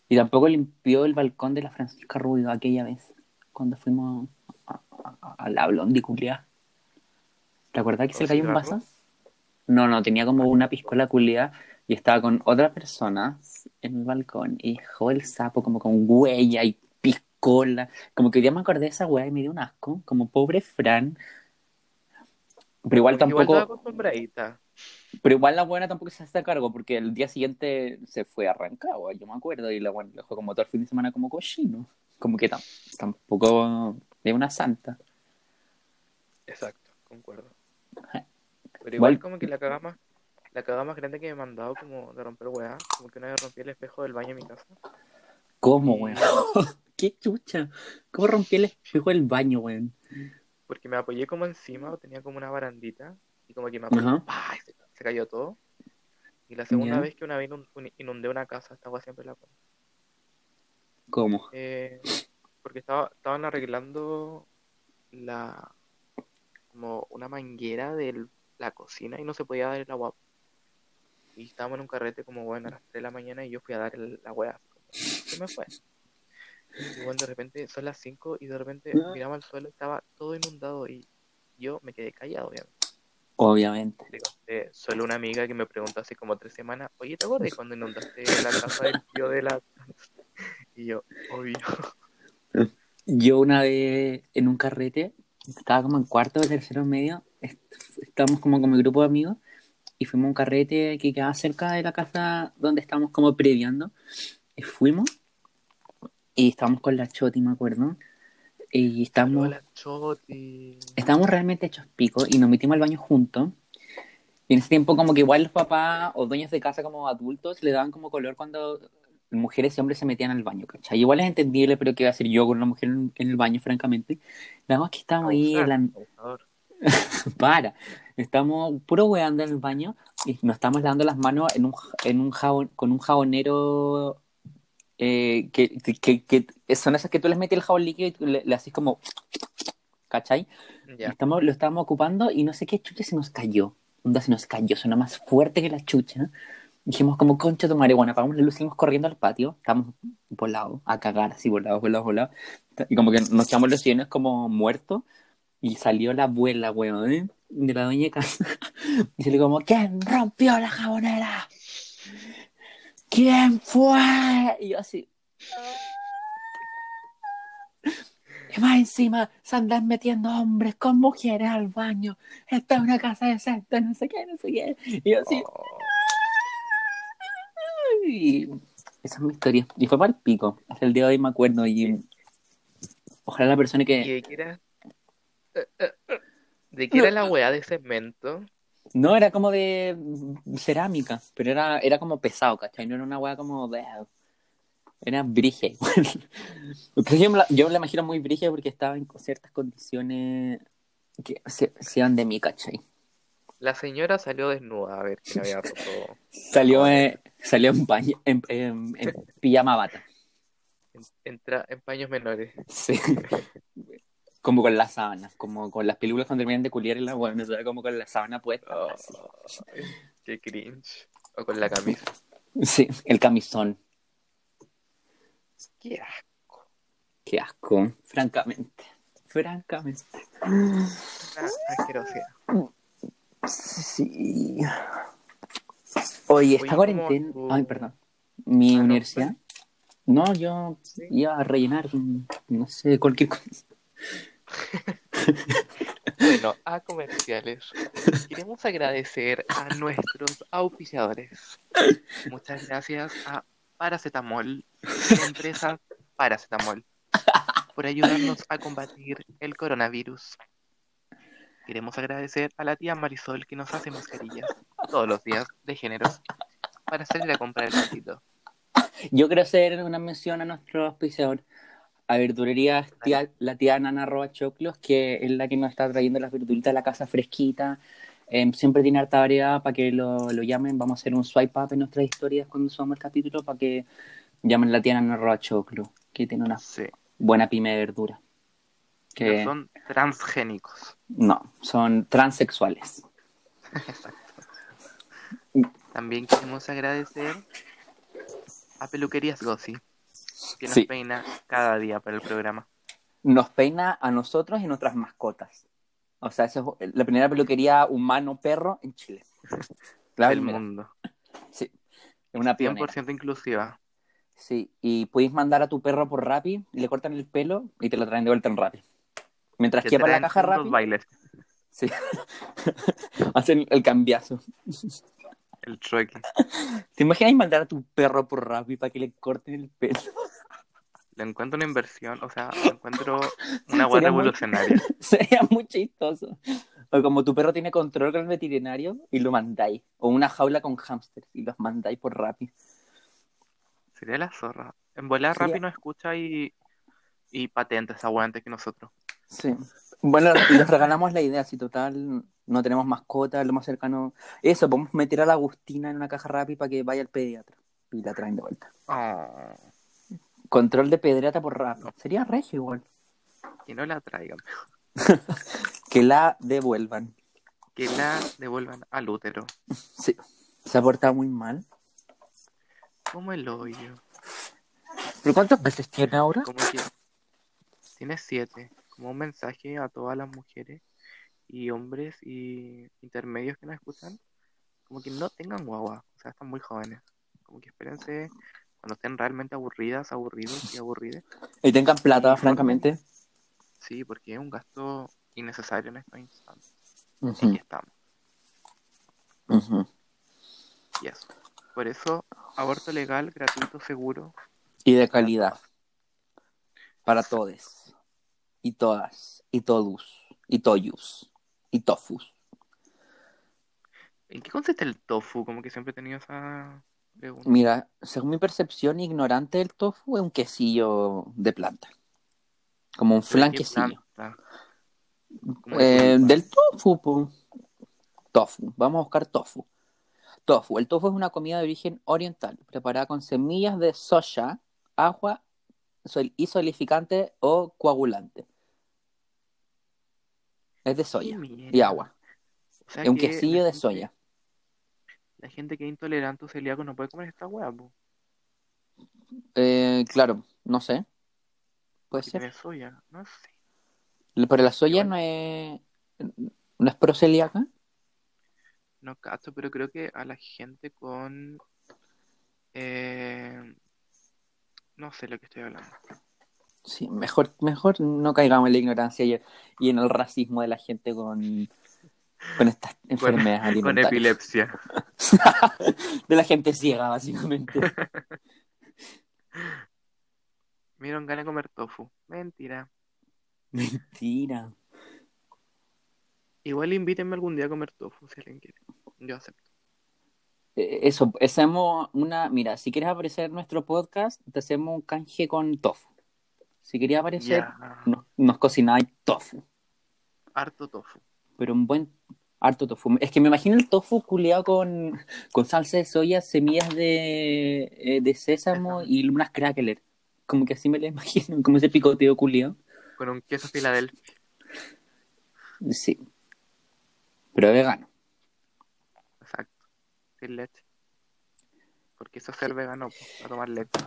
Y tampoco limpió el balcón de la Francisca Rubio aquella vez, cuando fuimos a, a- a- a la. ¿Te acuerdas que se ¿Con le cayó un vaso? No, no, tenía como una piscola culiada y estaba con otra persona en el balcón y dejó el sapo como con huella y piscola. Como que hoy día me acordé de esa hueá y me dio un asco, como pobre Fran. Pero igual Porque Igual tampoco... acostumbradita. Pero igual la buena tampoco se hace cargo porque el día siguiente se fue a Rancagua, yo me acuerdo, y la buena dejó como todo el fin de semana como cochino. Como que tam- tampoco de una santa. Exacto, concuerdo. Pero igual como que la cagada más, la cagada más grande que me he mandado como de romper weá, como que una vez rompí el espejo del baño en mi casa. ¿Cómo, weón? <laughs> ¡Qué chucha! ¿Cómo rompí el espejo del baño, weón? Porque me apoyé como encima, tenía como una barandita, y como que me apoyé, Ajá. ¡pah! y se, se cayó todo. Y la segunda Ya. vez que una vez inun- un- inundé una casa, esta weá siempre la pongo. ¿Cómo? Eh, porque estaba, estaban arreglando la como una manguera de la cocina y no se podía dar el agua. Y estábamos en un carrete como bueno a las 3 de la mañana y yo fui a dar el, la como, ¿Qué me fue? Y bueno, de repente son las 5 y de repente miraba al suelo y estaba todo inundado y yo me quedé callado, obviamente. Obviamente. Le conté solo una amiga que me preguntó hace como tres semanas, oye, ¿te acuerdas cuando inundaste la casa del tío de la... <laughs> Y yo, obvio. Yo una vez en un carrete estaba como en cuarto o tercero medio, est- estábamos como con mi grupo de amigos y fuimos a un carrete que quedaba cerca de la casa donde estábamos como previando. Y fuimos y estábamos con la Choti, me acuerdo. Y Choti. estábamos realmente hechos pico y nos metimos al baño juntos. Y en ese tiempo como que igual los papás o dueños de casa como adultos le daban como color cuando mujeres y hombres se metían al baño, ¿cachai? Igual es entendible, pero ¿qué iba a hacer yo con una mujer en, en el baño, francamente? Nada más que estábamos ahí en la, <laughs> para. Estamos puro weando en el baño y nos estamos lavando las manos en un, en un jabón, con un jabonero eh, que, que, que son esas que tú les metes el jabón líquido y tú le, le haces como. ¿Cachai? Ya. Estamos, lo estábamos ocupando y no sé qué chucha se nos cayó. Onda se nos cayó, suena más fuerte que la chucha. Dijimos como concha de madre, bueno, apagamos la luz, seguimos corriendo al patio, estamos volados, a cagar, así volados, volados, volados. Y como que nos echamos los sillones como muertos y salió la abuela, weón, ¿eh? de la doña de casa. <laughs> Y se le como, ¿quién rompió la jabonera? ¿Quién fue? Y yo así. Y más encima se andan metiendo hombres con mujeres al baño. Esta es una casa decente, no sé qué, no sé qué. Y yo así. Esa es mi historia. Y fue para el pico. Hasta el día de hoy me acuerdo. Y ojalá la persona ¿Y que. de qué era? ¿De qué era la weá de cemento? No, era como de cerámica, pero era, era como pesado, ¿cachai? No era una weá como de. Era brige. <laughs> Yo, me la, yo me la imagino muy brige porque estaba en ciertas condiciones que se, se iban de mí, ¿cachai? La señora salió desnuda a ver quién había roto. Salió, eh, salió en, paño- en, en- en pijama bata. En paños menores. Sí. <laughs> Como con la sábana, como con las películas cuando terminan de culiar y la bueno, ¿sabes? como con la sábana puesta. Oh, qué cringe. O con la camisa. Sí, el camisón. Qué asco. Qué asco, francamente. Francamente. Asquerosidad. Sí. Oye, esta cuarentena. ¿cómo tú- Ay, perdón. Mi Ah, no, universidad. No, yo Sí. iba a rellenar, no sé, cualquier cosa. Bueno, a comerciales. Queremos agradecer a nuestros auspiciadores. Muchas gracias a Paracetamol, la empresa Paracetamol, por ayudarnos a combatir el coronavirus. Queremos agradecer a la tía Marisol que nos hace mascarillas todos los días de género para salir a comprar el patito. Yo quiero hacer una mención a nuestro auspiciador, a verdulería tía- la tía Nana Roa Choclos, que es la que nos está trayendo las verduritas de la casa fresquita. Em, siempre tiene harta variedad para que lo, lo llamen. Vamos a hacer un swipe up en nuestras historias cuando subamos el capítulo para que llamen a la tía Nana Roa Choclos, que tiene una Sí, buena pyme de verdura. Que son transgénicos. no, son transexuales. Exacto. También queremos agradecer a Peluquerías Gossi, que nos Sí. peina cada día para el programa. Nos peina a nosotros y nuestras mascotas. O sea, esa es la primera peluquería humano-perro en Chile. <laughs> La del mundo. Sí, es una pionera. 100% inclusiva. Sí, y podéis mandar a tu perro por Rappi, le cortan el pelo y te lo traen de vuelta en Rappi. Mientras que para la caja Rappi, bailes, sí. <laughs> hacen el cambiazo. El trueque. <laughs> ¿Te imaginas mandar a tu perro por Rappi para que le corten el pelo? <laughs> Le encuentro una inversión, o sea, le encuentro una muy- revolucionaria. <laughs> Sería muy chistoso. O como tu perro tiene control con el veterinario y lo mandáis. O una jaula con hámsters y los mandáis por Rappi. Sería la zorra. En volar Sería- rápido nos escucha y, y patenta esa antes que nosotros. Sí. Bueno, y les regalamos la idea, si total no tenemos mascota, lo más cercano. Eso, podemos meter a la Agustina en una caja Rappi para que vaya al pediatra y la traen de vuelta. Oh, Control de pediatra por Rappi. Sería regio igual. que no la traigan. <laughs> Que la devuelvan. Que la devuelvan al útero. Sí. Se ha portado muy mal. Como el hoyo. ¿Pero cuántos veces tiene ahora? Como que tiene siete. Un mensaje a todas las mujeres y hombres y intermedios que nos escuchan. Como que no tengan guagua. O sea, están muy jóvenes. Como que espérense cuando estén realmente aburridas, aburridos y aburridas. Y tengan plata, francamente. Sí, porque es un gasto innecesario en estos instantes. Ujú, Aquí estamos. Y eso. Por eso, aborto legal, gratuito, seguro. Y de calidad. Para todos. Y todas. Y todos. Y toyus. Y tofus. ¿En qué consiste el tofu? Como que siempre he tenido esa pregunta. Mira, según mi percepción ignorante del tofu, es un quesillo de planta. Como un flan ¿Qué quesillo. Eh, del tofu, po. Tofu. Vamos a buscar tofu. Tofu. El tofu es una comida de origen oriental, preparada con semillas de soya, agua y solidificante o coagulante. Es de soya y agua. O sea Es un que quesillo de gente- soya. La gente que es intolerante o celíaco no puede comer esta hueá, Eh, claro, no sé. Puede porque ser. soya. No sé. Pero la soya Igual. no es, no es procelíaca. No cacho, pero creo que a la gente con... eh, no sé lo que estoy hablando. Sí, mejor, mejor no caigamos en la ignorancia y, y en el racismo de la gente con, con estas enfermedades Con alimentarias. epilepsia. <laughs> De la gente ciega, básicamente. <laughs> Me dieron ganas de comer tofu. Mentira. Mentira. Igual invítenme algún día a comer tofu si alguien quiere. Yo acepto. Eh, Eso, hacemos una. Mira, si quieres aparecer en nuestro podcast, te hacemos un canje con tofu. Si querías aparecer, nos, nos cocináis tofu. Harto tofu. Pero un buen harto tofu. Es que me imagino el tofu culeado con, con salsa de soya, semillas de, eh, de sésamo y unas crackler. Como que así me lo imagino, como ese picoteo culeado. Con un queso Filadelfia. Sí. Pero vegano. Exacto. Sin leche. Porque eso es ser vegano, po, a tomar leche.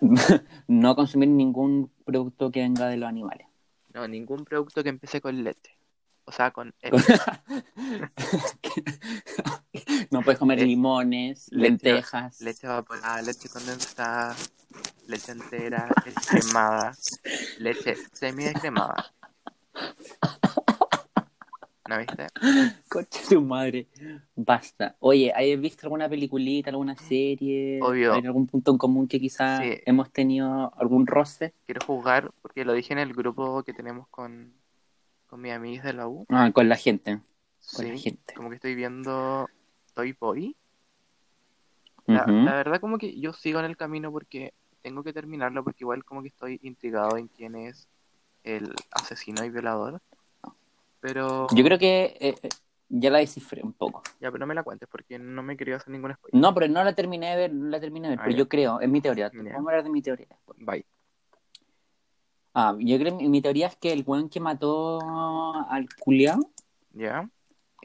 <laughs> no consumir ningún producto que venga de los animales. No, ningún producto que empiece con leche. O sea, con <laughs> E. no puedes comer Le- limones, leche- lentejas. leche evaporada, leche condensada, leche entera, leche <laughs> cremada, leche semi-descremada. ¿No viste? <laughs> Coche tu madre. Basta. Oye, ¿has visto alguna peliculita, alguna serie? Obvio. ¿Hay algún punto en común que quizás Sí. hemos tenido algún roce? Quiero jugar, porque lo dije en el grupo que tenemos con, con mis amigos de la U. Ah, con la gente. Con la gente. como que estoy viendo Toy Boy. La verdad como que yo sigo en el camino porque tengo que terminarlo porque igual como que estoy intrigado en quién es el asesino y violador. Pero Yo creo que eh, eh, ya la descifré un poco. ya, pero no me la cuentes porque no me quería hacer ningún spoiler. No, pero no la terminé de ver, no la terminé de ver, Ah, pero ya. yo creo, es mi teoría. Vamos a hablar de mi teoría después. Bye. Ah, yo creo mi, mi teoría es que el weón que mató al culiao ¿Ya?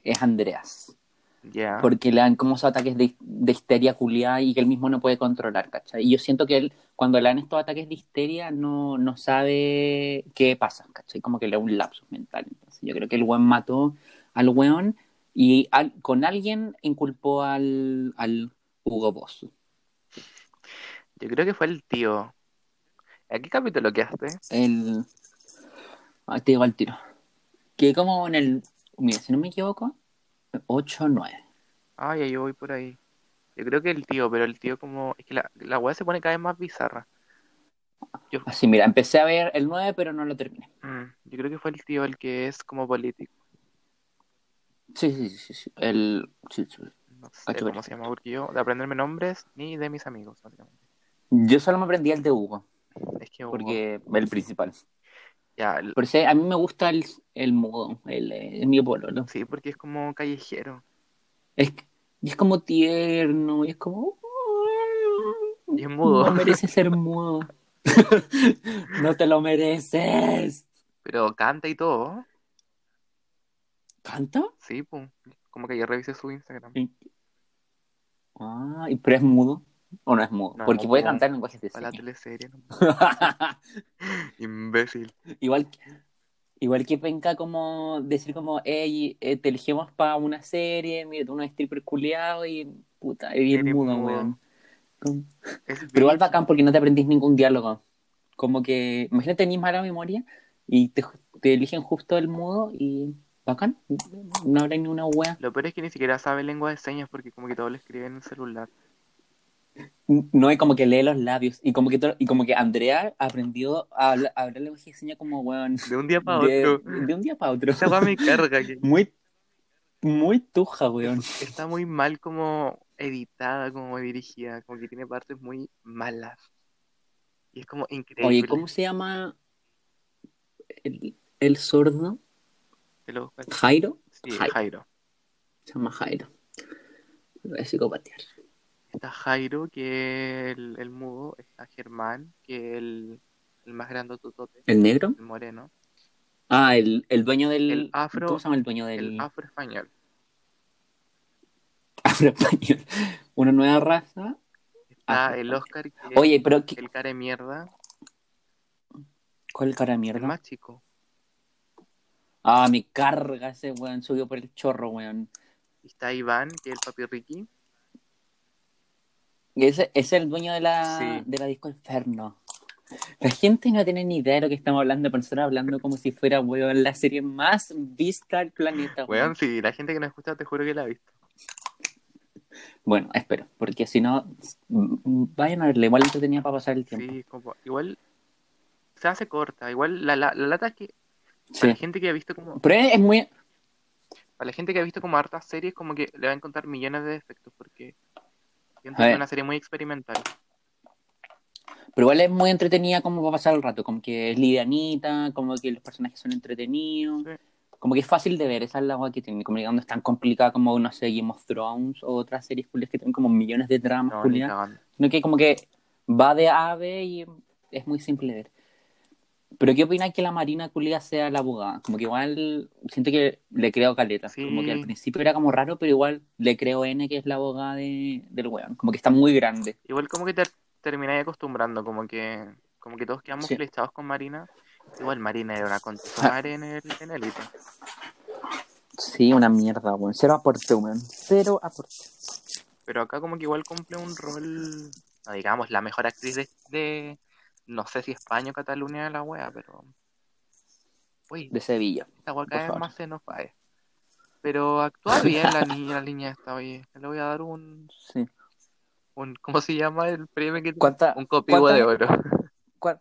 es Andreas. ¿Ya? Porque le dan como esos ataques de, de histeria culiada y que él mismo no puede controlar, ¿cachai? Y yo siento que él, cuando le dan estos ataques de histeria, no, no sabe qué pasa, ¿cachai? Como que le da un lapsus mental. Yo creo que el weón mató al weón y al- con alguien inculpó al, al Hugo Boss. Yo creo que fue el tío. ¿A qué capítulo quedaste? El. Ah, te digo al tiro. Que como en el. Mira, si no me equivoco, 8 o 9. Ah, ya yo voy por ahí. Yo creo que el tío, pero el tío como... Es que la, la weá se pone cada vez más bizarra. Yo, Así, mira, empecé a ver el 9, pero no lo terminé. mm, yo creo que fue el tío el que es como político. Sí, sí, sí, sí. El. sí, sí. No sé Cacho, cómo se llama, porque yo de aprenderme nombres ni de mis amigos, básicamente. Yo solo me aprendí el de Hugo, Es que Hugo- porque el principal. ya, el- Por eso a mí me gusta el, el mudo, el, eh, el mi pololo. sí, porque es como callejero. Es, y es como tierno, y es como. Y es mudo. <laughs> No merece ser <laughs> mudo. <laughs> no te lo mereces. Pero canta y todo. ¿Canta? Sí, pum. Como que ya revisé su Instagram. Ah, ¿y- pero es mudo. ¿O no es mudo? No, Porque puede cantar en lenguajes de Para la señas. teleserie. <laughs> Imbécil. igual, igual que penca como decir como, hey, eh, te elegimos para una serie, mira, tú no stripper culiado y puta, bien Eres mudo, mudo. weón. Como- Pero igual bacán porque no te aprendís ningún diálogo. Como que, imagínate tenés mala memoria y te, te eligen justo el mudo y bacán. No habrá ni una wea. Lo peor es que ni siquiera sabe lengua de señas porque como que todo lo escribe en el celular. No es como que lee los labios. Y como que, y como que Andrea aprendió a hablar, a hablar lenguaje de señas como, weón, De un día para otro. de un día para otro. Esa weá me carga. <laughs> que Muy, muy tuja, weón. está muy mal como editada, como dirigida. Como que tiene partes muy malas. Y es como increíble. Oye, ¿cómo se llama el, el sordo? ¿Jairo? Sí, Jairo. Jairo. Se llama Jairo. Lo voy a psicopatear. Está Jairo, que es el, el mudo. Está Germán, que es el, el más grande totote, ¿El negro? el moreno. Ah, el, el dueño del. El afro- ¿Cómo se llama el dueño del. El afro español. Una nueva raza. Está Afro el. Oscar, que Oye, pero ¿qué- el cara de mierda. ¿cuál cara de El mierda? más chico. Ah, me carga ese weón, subió por el chorro, weón. Está Iván, que es el papi Ricky. Y ese ese es el dueño de la, Sí. de la disco Inferno. La gente no tiene ni idea de lo que estamos hablando, pero nosotros hablando como si fuera, weón, la serie más vista del planeta, weón. Weón, sí, la gente que nos escucha te juro que la ha visto. Bueno, espero, porque si no, vayan a verla, igual entretenida para pasar el tiempo. Sí, como, igual se hace corta. Igual la, la, la lata es que Sí. para la gente que ha visto como Pero es muy, para la gente que ha visto como hartas series como que le va a encontrar millones de defectos porque siento A que ver. es una serie muy experimental. pero igual es muy entretenida como para pasar el rato, como que es livianita, como que los personajes son entretenidos, Sí. Como que es fácil de ver, esa es la agua que tiene, como que no es tan complicada como, no sé, Game of Thrones o otras series culias que tienen como millones de dramas No, culias. cagando. sino que como que va de A a B y es muy simple de ver. Pero ¿qué opinas que la Marina Culia sea la abogada? Como que igual siento que le creo caleta. Sí. Como que al principio era como raro, pero igual le creo N que es la abogada de, del weón. Como que está muy grande. Igual como que te termináis acostumbrando, como que como que todos quedamos Sí. flechados con Marina. Igual Marina era una en el en. Sí, una mierda, weón. Cero aporte, weón. Cero aporte. Pero acá como que igual cumple un rol, no digamos, la mejor actriz de, de- no sé si España o Cataluña de la wea, pero... Uy, De Sevilla. esta wea vez favor. más se nos va. eh. Pero actúa <laughs> bien la niña, la niña esta, oye. Le voy a dar un, Sí. un ¿cómo se llama el premio que? ¿Cuánta- Un copivo de oro. ¿Cuán-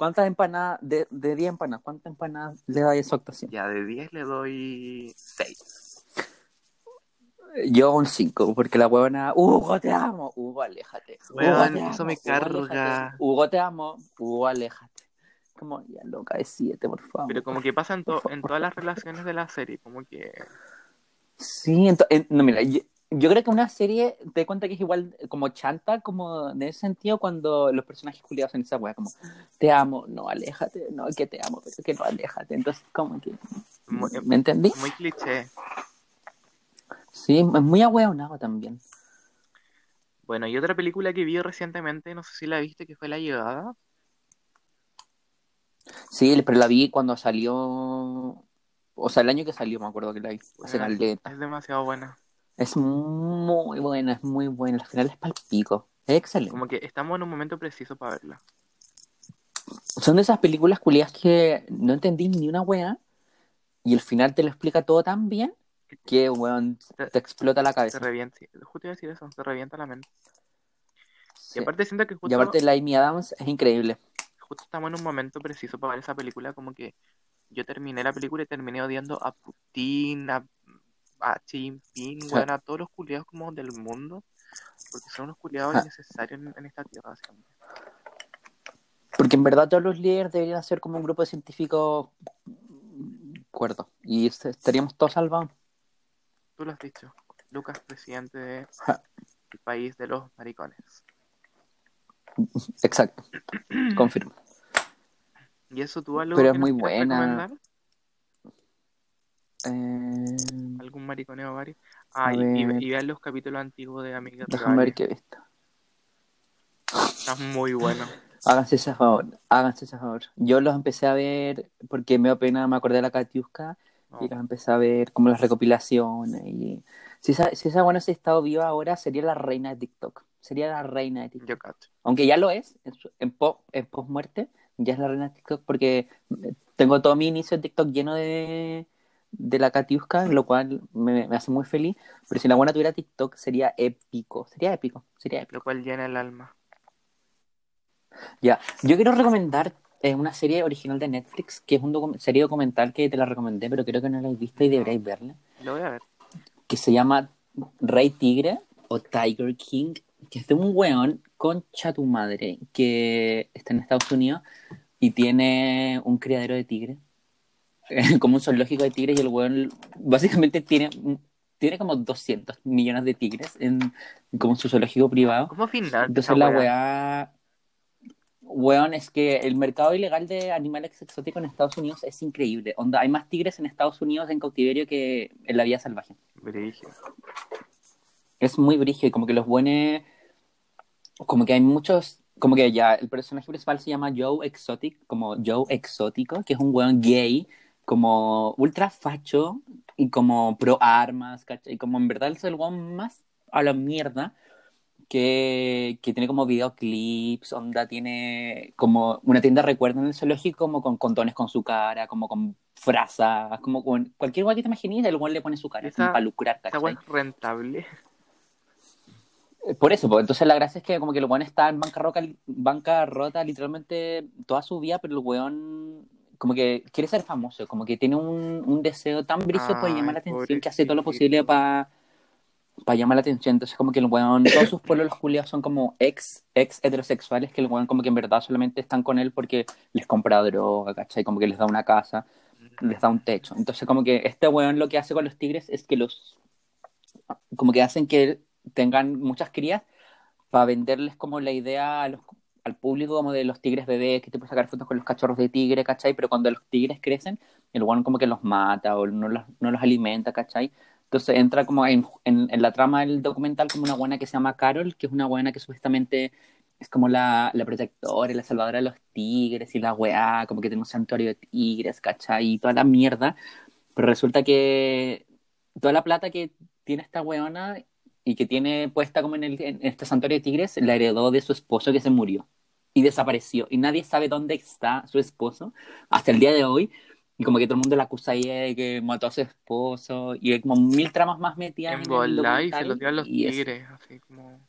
¿Cuántas empanadas, de, de 10 empanadas, cuántas empanadas le da a su actuación? Ya, de 10 le doy 6. Yo un 5, porque la huevona, Hugo, te amo. Hugo, aléjate. Hugo, Weón, te eso amo. me Hugo, carga. aléjate. Hugo, te amo. Hugo, aléjate. Como, ya loca, de 7, por favor. Pero como que pasa en, to- en todas las relaciones de la serie, como que... Sí, ento- en- no, mira, yo, yo creo que una serie te cuenta que es igual como chanta, como en ese sentido, cuando los personajes culiados en esa wea, como, te amo, no, aléjate, no, que te amo, pero que no, aléjate. Entonces, como que, Muy, ¿me entendí? muy cliché. Sí, es muy ahueonado también. Bueno, y otra película que vi recientemente, no sé si la viste, que fue La Llegada. Sí, pero la vi cuando salió, o sea, el año que salió, me acuerdo que la vi, caleta. es demasiado buena. Es muy buena, es muy buena. Al final es palpico. Es excelente. Como que estamos en un momento preciso para verla. Son de esas películas culias que no entendí ni una wea y el final te lo explica todo tan bien que, weón, te explota la cabeza. revienta, sí, justo iba a decir eso, se revienta la mente. Sí. Y aparte siento que Y justo, aparte la Amy Adams es increíble. justo estamos en un momento preciso para ver esa película, como que yo terminé la película y terminé odiando a Putin, a, a Xi Jinping, a todos los culiados como del mundo, porque son unos culiados Ah. innecesarios en, en esta tierra. Porque en verdad todos los líderes deberían ser como un grupo de científicos cuerdos. Y est- estaríamos todos salvados. Tú lo has dicho, Lucas, presidente del Ja. país de los maricones. Exacto. <clears throat> Confirmo. ¿Y eso tú algo Pero es muy buena. recomendar? Eh, ¿Algún mariconeo varios? Ah, y, y- vean los capítulos antiguos de Amiga déjame ver qué he visto. Está muy bueno. Háganse ese favor, háganse ese favor. Yo los empecé a ver porque me dio pena, me acordé de la Katiuska No, y los empecé a ver como las recopilaciones. Y... Si esa, si esa buena hubiese estado viva ahora, sería la reina de TikTok. Sería la reina de TikTok. yo. Aunque ya lo es, en, en, po- en post-muerte, ya es la reina de TikTok porque tengo todo mi inicio de TikTok lleno de, de la Katiuska, lo cual me, me hace muy feliz. Pero si la buena tuviera TikTok sería épico, sería épico, sería épico. Lo cual llena el alma. Ya, yo quiero recomendar eh, una serie original de Netflix, que es una serie documental que te la recomendé, pero creo que no la habéis visto y deberíais verla. Lo voy a ver. Que se llama Rey Tigre o Tiger King, que es de un weón concha tu madre, que está en Estados Unidos y tiene un criadero de tigres, <laughs> como un zoológico de tigres, y el weón básicamente tiene, tiene como 200 millones de tigres en como su zoológico privado. ¿Cómo financia Entonces la weá? weón, es que el mercado ilegal de animales exóticos en Estados Unidos es increíble. Onda, hay más tigres en Estados Unidos en cautiverio que en la vida salvaje. Brígido. Es muy brígido y como que los buenos, como que hay muchos, como que ya el personaje principal se llama Joe Exotic, como Joe Exótico, que es un weón gay, como ultra facho y como pro armas, ¿cachai? Y como en verdad es el weón más a la mierda, que, que tiene como videoclips, onda, tiene como una tienda de recuerdo en el zoológico, como con condones con su cara, como con frazas, como con cualquier weón que te imagines, el weón le pone su cara, Esa- como para lucrar, Esa ¿cachai? weá es rentable. Por eso, pues, entonces la gracia es que como que el weón está en bancarrota, bancarrota literalmente toda su vida, pero el weón como que quiere ser famoso, como que tiene un, un deseo tan brígido por llamar la atención que hace todo lo posible para llamar la atención. Entonces como que el weón, todos sus pueblos los culiados son como ex, ex heterosexuales, que el weón como que en verdad solamente están con él porque les compra droga, ¿cachai? Como que les da una casa, les da un techo. Entonces como que este weón lo que hace con los tigres es que los, como que hacen que tengan muchas crías para venderles como la idea a los- al público como de los tigres bebés, que te puedes sacar fotos con los cachorros de tigre, ¿cachai? Pero cuando los tigres crecen, el weón como que los mata o no los, no los alimenta, ¿cachai? Entonces entra como en, en, la trama del documental como una buena que se llama Carol, que es una buena que supuestamente es como la, la protectora y la salvadora de los tigres y la weá, como que tiene un santuario de tigres, ¿cachai? Y toda la mierda. Pero resulta que toda la plata que tiene esta weona y que tiene puesta como en, el, en este santuario de tigres, la heredó de su esposo que se murió y desapareció. Y nadie sabe dónde está su esposo hasta el día de hoy. Y como que todo el mundo la acusa a ella de que mató a su esposo. Y hay como mil tramas más metidas En en el y se los dio a los tigres, así como...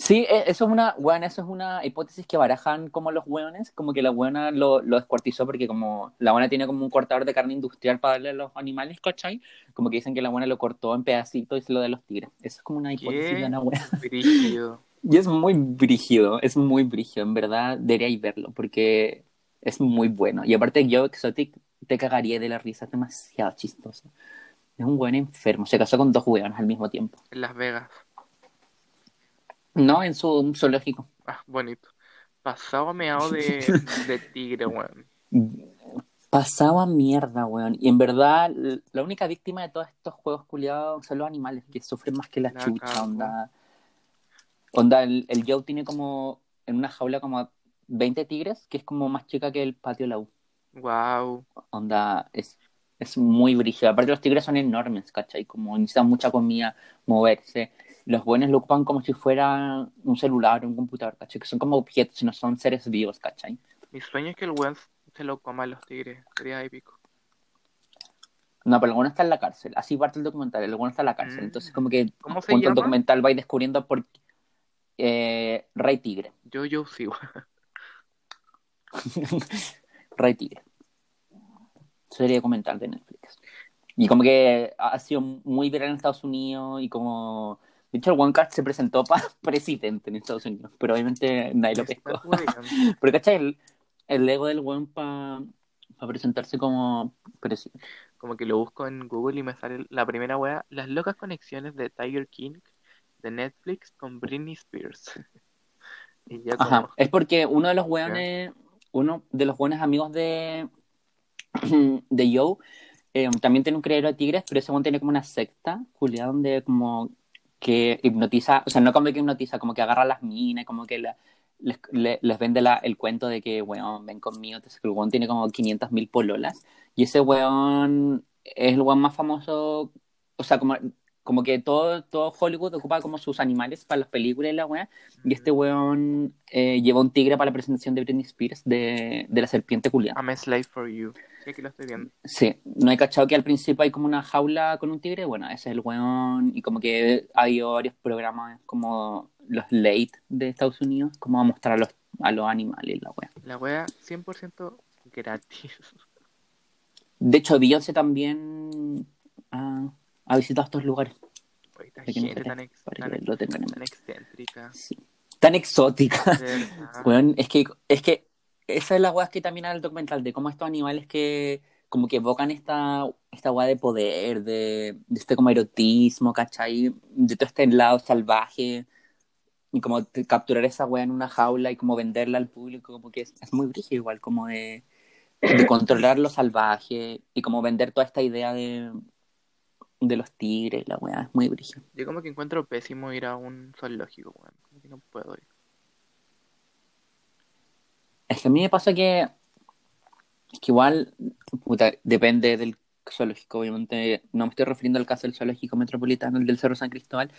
Sí, e- eso es una, bueno, eso es una hipótesis que barajan como los hueones, como que la buena lo, lo descuartizó porque como la buena tiene como un cortador de carne industrial para darle a los animales, ¿cachai? Como que dicen que la buena lo cortó en pedacitos y se lo a los tigres. Eso es como una hipótesis ¿Qué? de una. <laughs> Brígido. Y es muy brígido, es muy brígido, en verdad deberíais verlo porque es muy bueno. Y aparte yo, Exotic, te cagaría de la risa, es demasiado chistoso. Es un buen enfermo, se casó con dos hueones al mismo tiempo. En Las Vegas. No, en su zoológico. Ah, bonito. Pasado meado de, <laughs> de tigre, weón. Pasaba mierda, weón. Y en verdad, la única víctima de todos estos juegos culiados son los animales, que sufren más que la La chucha, cago. onda. Onda, el, el Joe tiene como en una jaula como 20 tigres, que es como más chica que el patio de la U. Wow. Onda, es, es muy brígido. Aparte, los tigres son enormes, ¿cachai? Como necesitan mucha comida, moverse. Los buenos lo ocupan como si fuera un celular o un computador, ¿cachai? Que son como objetos, no son seres vivos, ¿cachai? Mi sueño es que el weón se lo coma a los tigres. Sería épico. No, pero el bueno está en la cárcel. Así parte el documental. El bueno está en la cárcel. Mm. Entonces, como que ¿Cómo se junto al documental vais descubriendo por eh, Rey Tigre. Yo, yo weón. <laughs> Rey Tigre. Serie documental de Netflix. Y como que ha sido muy viral en Estados Unidos y como... De hecho, el One Card se presentó para <laughs> presidente en Estados Unidos, pero obviamente nadie lo pescó. <laughs> Pero, ¿cachai? El, el ego del One para presentarse como presidente. Como que lo busco en Google y me sale la primera wea, las locas conexiones de Tiger King de Netflix con Britney Spears. <laughs> y ya como, Ajá, es porque uno de los weones, uno de los buenos amigos de, <clears throat> de Joe, eh, también tiene un criadero de tigres, pero ese weón tiene como una secta, Julia, donde como que hipnotiza, o sea, no como que hipnotiza, como que agarra las minas, como que la- les, le- les vende la- el cuento de que, weón, ven conmigo, entonces el weón tiene como 500 mil pololas, y ese weón es el weón más famoso, o sea, como, como que todo, todo Hollywood ocupa como sus animales para las películas y la weá. Y este weón eh, llevó un tigre para la presentación de Britney Spears de, de la serpiente culiada. I'm a slave for you. Sí, aquí lo estoy viendo. Sí, no hay cachado que al principio hay como una jaula con un tigre, bueno, ese es el weón, y como que ha habido varios programas como los late de Estados Unidos, como a mostrar a los, a los animales, la weá. La wea 100% gratis. De hecho, Beyoncé también ha, ha visitado estos lugares. Gente tan, ex- tan, excéntrica. Sí. Tan exótica. Weón, es que, es que esa es la weá que también habla el documental, de cómo estos animales que como que evocan esta, esta weá de poder, de, este como erotismo, ¿cachai? De todo este lado salvaje, y como capturar esa weá en una jaula y como venderla al público, como que es, muy brígido igual, como de, de controlar lo salvaje y como vender toda esta idea de, de los tigres, la weá, es muy brígido. Yo como que encuentro pésimo ir a un zoológico, weón. Como que no puedo ir. Es que a mí me pasa que, es que igual, puta, depende del zoológico, obviamente, no me estoy refiriendo al caso del zoológico metropolitano, el del Cerro San Cristóbal,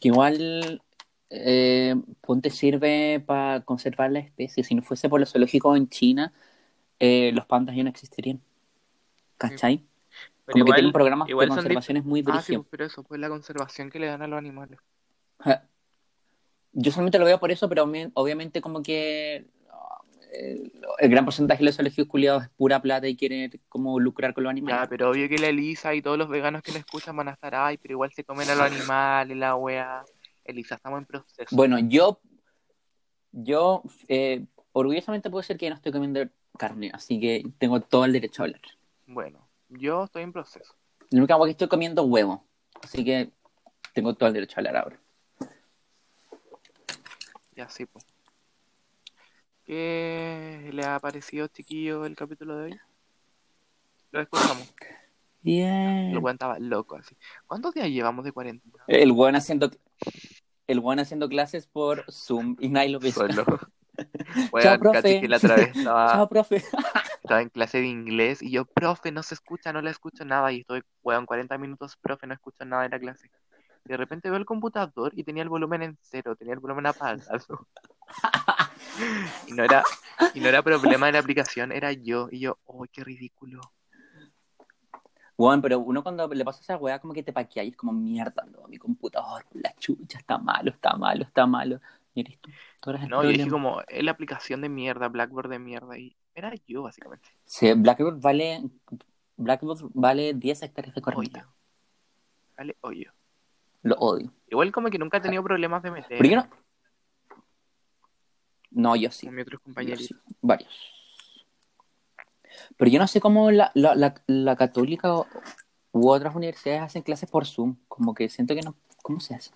que igual, eh, ponte sirve para conservar la especie. Si no fuese por los zoológicos en China, eh, los pandas ya no existirían. ¿Cachai? Pero Como que igual, tienen programas igual de conservación muy Ah, sí, pero eso, pues la conservación que le dan a los animales. Yo solamente lo veo por eso, pero obvi- obviamente como que el gran porcentaje de los zoológicos culiados es pura plata y quieren como lucrar con los animales. Ya, pero obvio que la Elisa y todos los veganos que la escuchan van a estar, ay, pero igual se comen a los animales, la wea. Elisa, estamos en proceso. Bueno, yo, yo eh, orgullosamente puedo decir que no estoy comiendo carne, así que tengo todo el derecho a hablar. Bueno, yo estoy en proceso. Lo único que estoy comiendo huevo, así que tengo todo el derecho a hablar ahora. Ya sí, pues. ¿Qué le ha parecido, chiquillo, el capítulo de hoy? Lo escuchamos. Bien. El weón estaba loco así. ¿Cuántos días llevamos de cuarentena? El buen haciendo, el buen haciendo clases por Zoom y nadie lo ve. <laughs> Chao, Weón, profe. que la otra vez estaba, Chao, profe. estaba en clase de inglés y yo, profe, no se escucha, no le escucho nada. Y estoy, weón, 40 minutos, profe, no escucho nada de la clase. Y de repente veo el computador y tenía el volumen en cero, tenía el volumen apagado. <laughs> <laughs> Y no era, y no era problema de la aplicación, era yo. Y yo, oh, qué ridículo. Bueno, pero uno cuando le pasa esa weá como que te paquea y es como mierda, no, mi computador, la chucha, está malo, está malo, está malo. Y eres tú, tú eres el No, yo dije como, es la aplicación de mierda, Blackboard de mierda. Y era yo, básicamente. Sí, Blackboard vale, Blackboard vale 10 hectáreas de. Hoyo. Vale, hoyo. Lo odio. Igual como que nunca he tenido problemas de meter Pero yo no... No, yo sí. con mis otros yo compañeritos. sí, varios. Pero yo no sé cómo la, la, la, la católica u otras universidades hacen clases por Zoom. Como que siento que no... ¿Cómo se hace?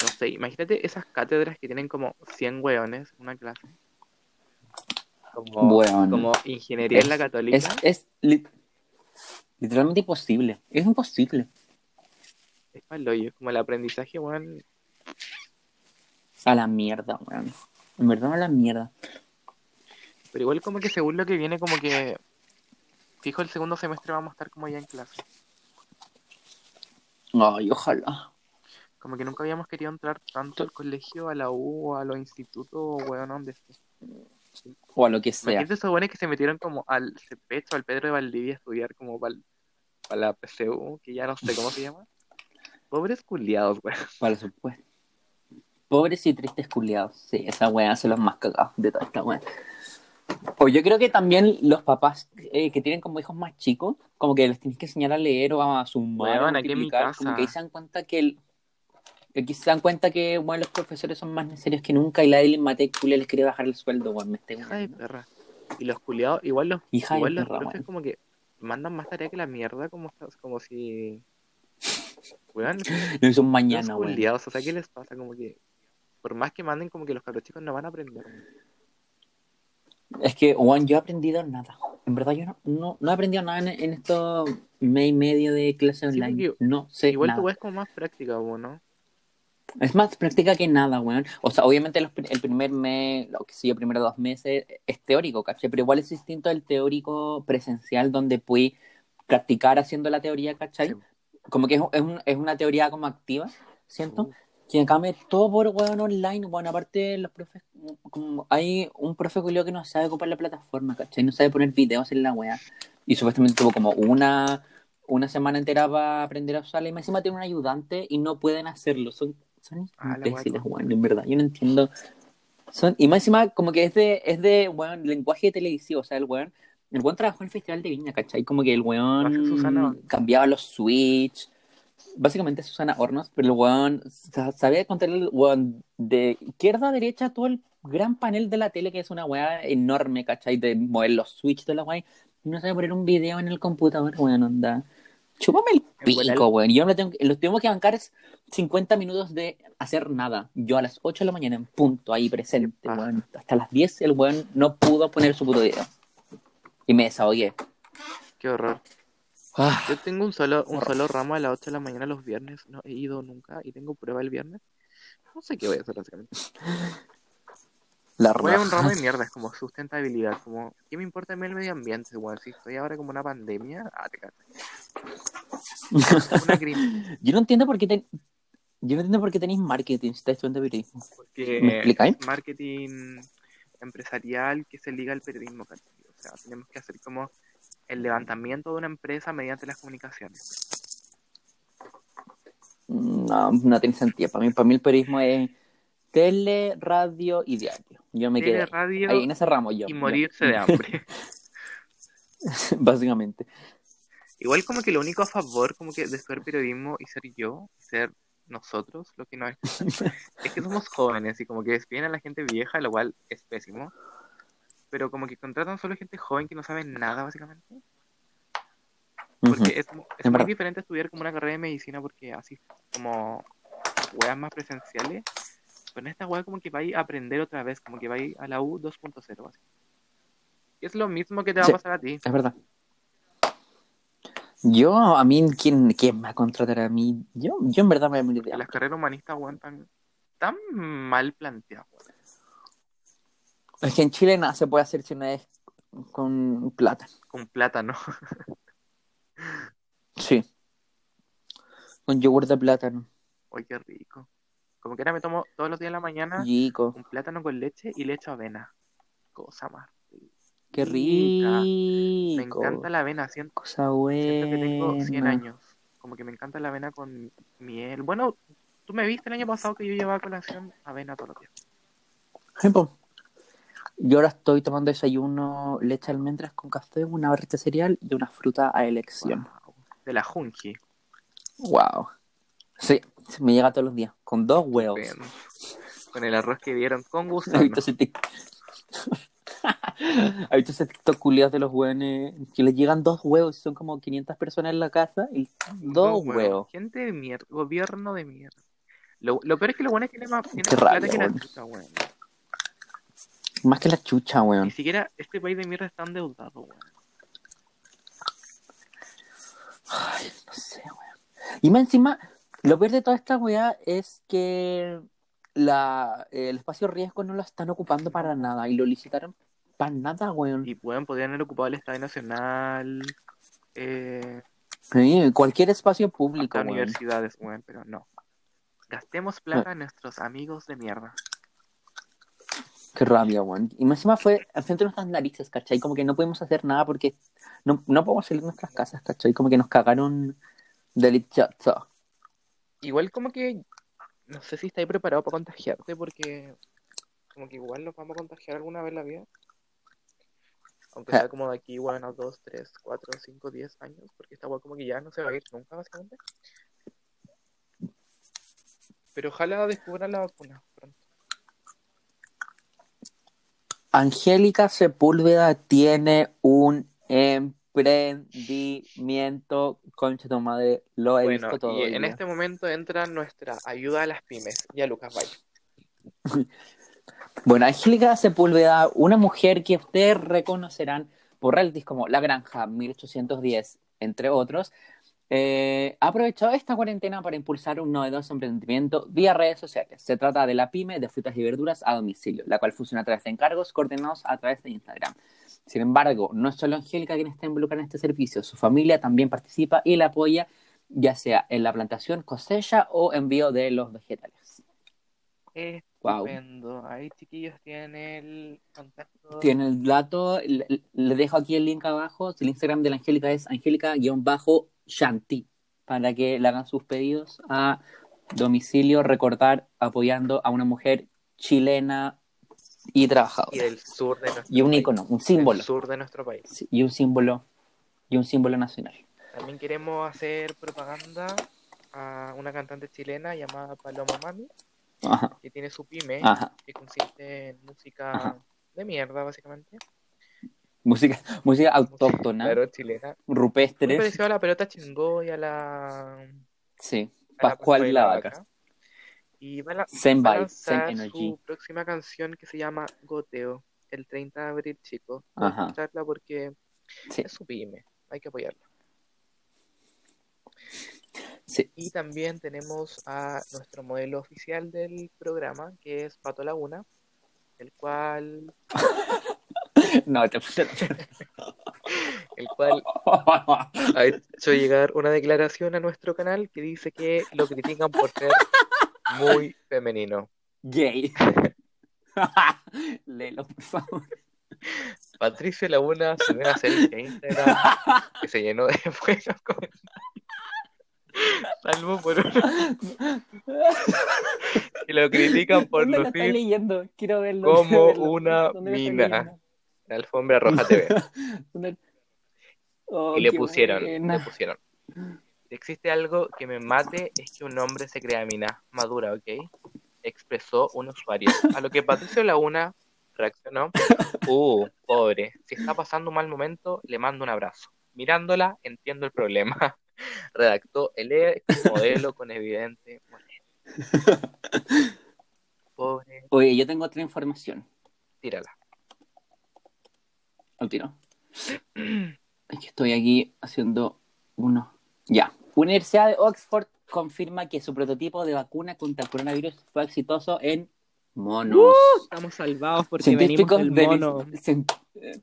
No sé, imagínate esas cátedras que tienen como 100 hueones una clase. Como, Bueno. como ingeniería en la Es- católica. Es, es li- literalmente imposible. Es imposible. Es el hoyo. Como el aprendizaje, weón. A la mierda, weón. En verdad a la mierda. Pero igual como que según lo que viene, como que fijo el segundo semestre vamos a estar como ya en clase. Ay, ojalá. Como que nunca habíamos querido entrar tanto al colegio, a la U, a los institutos, weón, a donde esté. O a lo que sea. Imagínate esos buenos que se metieron como al Cepecho, al Pedro de Valdivia a estudiar como para la PCU, que ya no sé cómo se llama. Pobres culiados, weón. Para supuesto. Pobres y tristes culiados. Sí, esa weá se los más cagados de toda esta weá. O yo creo que también los papás eh, que tienen como hijos más chicos, como que les tienes que enseñar a leer o a sumar, Weón, o aquí en mi multiplicar, como casa. que ahí se dan cuenta que el, aquí se dan cuenta que bueno, los profesores son más necesarios que nunca y la Edilin Matecule les quiere bajar el sueldo, weón, me Hija de perra. Y los culiados, igual los, Hija de igual los perra, profes como que mandan más tarea que la mierda, como, como si... Weón, <laughs> los mañana, weón. culiados, o sea, ¿qué les pasa? Como que, por más que manden, como que los cabros chicos no van a aprender. Es que, Juan, yo he aprendido nada. En verdad, yo no, no, no he aprendido nada en, en estos mes y medio de clase Sí, online. porque no sé Igual nada. tu es como más práctica, weón, ¿no? Es más práctica que nada, weón. O sea, obviamente los el primer mes, lo que sé yo, primero dos meses, es teórico, ¿cachai? Pero igual es distinto del teórico presencial donde puedes practicar haciendo la teoría, ¿cachai? Sí. como que es, es, un- es una teoría como activa, siento, Uh. Que cambie todo por weón online, bueno, aparte los profes, como hay un profe Julio que no sabe ocupar la plataforma, ¿cachai? No sabe poner videos en la wea, y supuestamente tuvo como una, una semana entera para aprender a usarla, y más encima tiene un ayudante y no pueden hacerlo, son, son Ah, imbéciles, weón, en verdad, yo no entiendo. Son, y más encima como que es de, es de, weón, lenguaje televisivo, o sea, el weón, el weón trabajó en el Festival de Viña, ¿cachai? Como que el weón cambiaba los switch, básicamente Susana Hornos, pero el weón sa- sabía contar el weón de izquierda a derecha todo el gran panel de la tele, que es una weá enorme, ¿cachai? De mover los switch de la weá, y no sabe poner un video en el computador, weón, onda. Chúpame el pico, weón. Yo me tengo, que- los tengo que bancar es 50 minutos de hacer nada. Yo a las 8 de la mañana en punto, ahí presente, paja. weón. Hasta las 10 el weón no pudo poner su puto video. Y me desahogué. Qué horror. Ah, Yo tengo un solo, un solo ramo a las 8 de la mañana los viernes. No he ido nunca y tengo prueba el viernes. No sé qué voy a hacer básicamente. <laughs> la Voy a un ramo de mierda, es como sustentabilidad, como, ¿qué me importa a mí el medio ambiente? Bueno, si estoy ahora como una pandemia, ah, te. Una <laughs> Yo no entiendo por qué ten- Yo no entiendo por qué tenéis marketing si estáis estudiando periodismo. porque ¿Me explicáis? es marketing empresarial que se liga al periodismo. O sea, tenemos que hacer como el levantamiento de una empresa mediante las comunicaciones. No, no tiene sentido. Para mí, para mí el periodismo es tele, radio y diario. Yo me Tele, quedé radio ahí en ese ramo yo. y yo. morirse de hambre. <laughs> Básicamente. Igual como que lo único a favor como que de estudiar periodismo y ser yo, ser nosotros, lo que nos escuchan, <laughs> es que somos jóvenes y como que despiden a la gente vieja, lo cual es pésimo. Pero como que contratan solo gente joven que no sabe nada básicamente. Porque Ujú. es, es Es muy verdad. diferente estudiar como una carrera de medicina porque así como weas más presenciales. Pero en esta wea como que vais a aprender otra vez, como que vais a la U 2.0 básicamente. Y es lo mismo que te va Sí. a pasar a ti. Es verdad. Yo, a mí, ¿quién, quién me va a contratar a mí? Yo, yo en verdad me voy a Las carreras humanistas, weón, tan, tan mal planteadas, weón. Es que en Chile nada se puede hacer si no es con plata. Con plátano. Sí. Con yogur de plátano. Uy, qué rico. Como que ahora me tomo todos los días en la mañana Chico. un plátano con leche y le echo avena. Cosa más. Qué rica. rico. Me encanta la avena, siento, Cosa siento que tengo 100 buena. años. Como que me encanta la avena con miel. Bueno, tú me viste el año pasado que yo llevaba colación avena todos los días. Yo ahora estoy tomando desayuno leche de almendras con café, una barrita de cereal y una fruta a elección. Wow. De la Junji. Wow. Sí, me llega todos los días, con dos huevos. Con el arroz que dieron con gusto. <laughs> ¿Has visto ese tic- <laughs> ¿Has visto ese TikTok culiados de los hueones que les llegan dos huevos y son como 500 personas en la casa y dos huevos? Gente de mierda. Gobierno de mierda. Lo, lo peor es que los buenos tienen más, tienen Qué más plata que la. Más que la chucha, Ni weón. siquiera este país de mierda está endeudado, weón. Ay, no sé, weón. Y más encima, lo peor de toda esta weá es que la, el espacio riesgo no lo están ocupando para nada y lo licitaron para nada, weón. Y pueden, podrían haber ocupado el Estadio Nacional, eh, Sí, cualquier espacio hasta público, weón. universidades, weón, pero no. Gastemos plata en nuestros amigos de mierda. Qué rabia, weón. Y más encima fue enfrente de nuestras narices, ¿cachai? Como que no podemos hacer nada porque no, no podemos salir de nuestras casas, ¿cachai? Como que nos cagaron delicioso. Igual como que no sé si estáis preparado para contagiarte porque como que igual nos vamos a contagiar alguna vez en la vida. Aunque sea como de aquí, bueno, a 2, 3, 4, 5, 10 años, porque esta weá como que ya no se va a ir nunca, básicamente. Pero ojalá descubran la vacuna pronto. Angélica Sepúlveda tiene un emprendimiento, concha tu madre, lo he Bueno, visto todo. y en este momento entra nuestra ayuda a las pymes. Ya, Lucas, bye. <laughs> Bueno, Angélica Sepúlveda, una mujer que ustedes reconocerán por realities como La Granja, 1810, entre otros, eh, ha aprovechado esta cuarentena para impulsar un novedoso emprendimiento vía redes sociales. Se trata de la pyme de frutas y verduras a domicilio, la cual funciona a través de encargos coordinados a través de Instagram. Sin embargo, no es solo Angélica quien está involucrada en este servicio, su familia también participa y la apoya ya sea en la plantación, cosecha o envío de los vegetales. Wow. Estupendo. Ahí, chiquillos, tienen el contacto. Tiene el dato, le, le dejo aquí el link abajo. El Instagram de la Angélica es angélica-shanti para que le hagan sus pedidos a domicilio, recordar apoyando a una mujer chilena y Y trabajadora. del sur de nuestro Y un país. icono, un Del símbolo. sur de nuestro país. Sí, Y un símbolo, y un símbolo nacional. También queremos hacer propaganda a una cantante chilena llamada Paloma Mami, Ajá, que tiene su pyme, ajá. que consiste en música Ajá. de mierda, básicamente. Música, música autóctona, Claro, chilena. Rupestre. parecido a la pelota chingó y a la, Sí, a la Pascual de la vaca. Y va a, la- Same va a vibe, same lanzar energy. su próxima canción que se llama Goteo, el 30 de abril, chicos. Pueden Ajá. escucharla porque Sí, es su pyme, hay que apoyarla. sí. Y también tenemos a nuestro modelo oficial del programa, que es Pato Laguna, el cual, <laughs> No, te el cual ha hecho llegar una declaración a nuestro canal que dice que lo critican por ser muy femenino. gay. <laughs> Léelo, por favor. Patricio Laguna se ve hacer en Instagram que se llenó de <laughs> buenos comentarios. Salvo por uno que lo critican por ¿Dónde lo estás lucir leyendo? Quiero verlo. como una ¿Dónde lo estás mina. En Alfombra Roja TV. ¿Dónde- <laughs> Oh, Y le pusieron, buena. le pusieron. Si existe algo que me mate es que un hombre se crea mina. Madura, ¿ok? Expresó un usuario. A lo que Patricio Laguna reaccionó. <laughs> Uh, pobre. Si está pasando un mal momento, le mando un abrazo. Mirándola, entiendo el problema. <laughs> Redactó el ex modelo con evidente molestia. Pobre, Oye, yo tengo otra información. tírala. Continúo. Es que estoy aquí haciendo uno. Ya. Universidad de Oxford confirma que su prototipo de vacuna contra el coronavirus fue exitoso en monos. Estamos salvados científicos del cien- eh,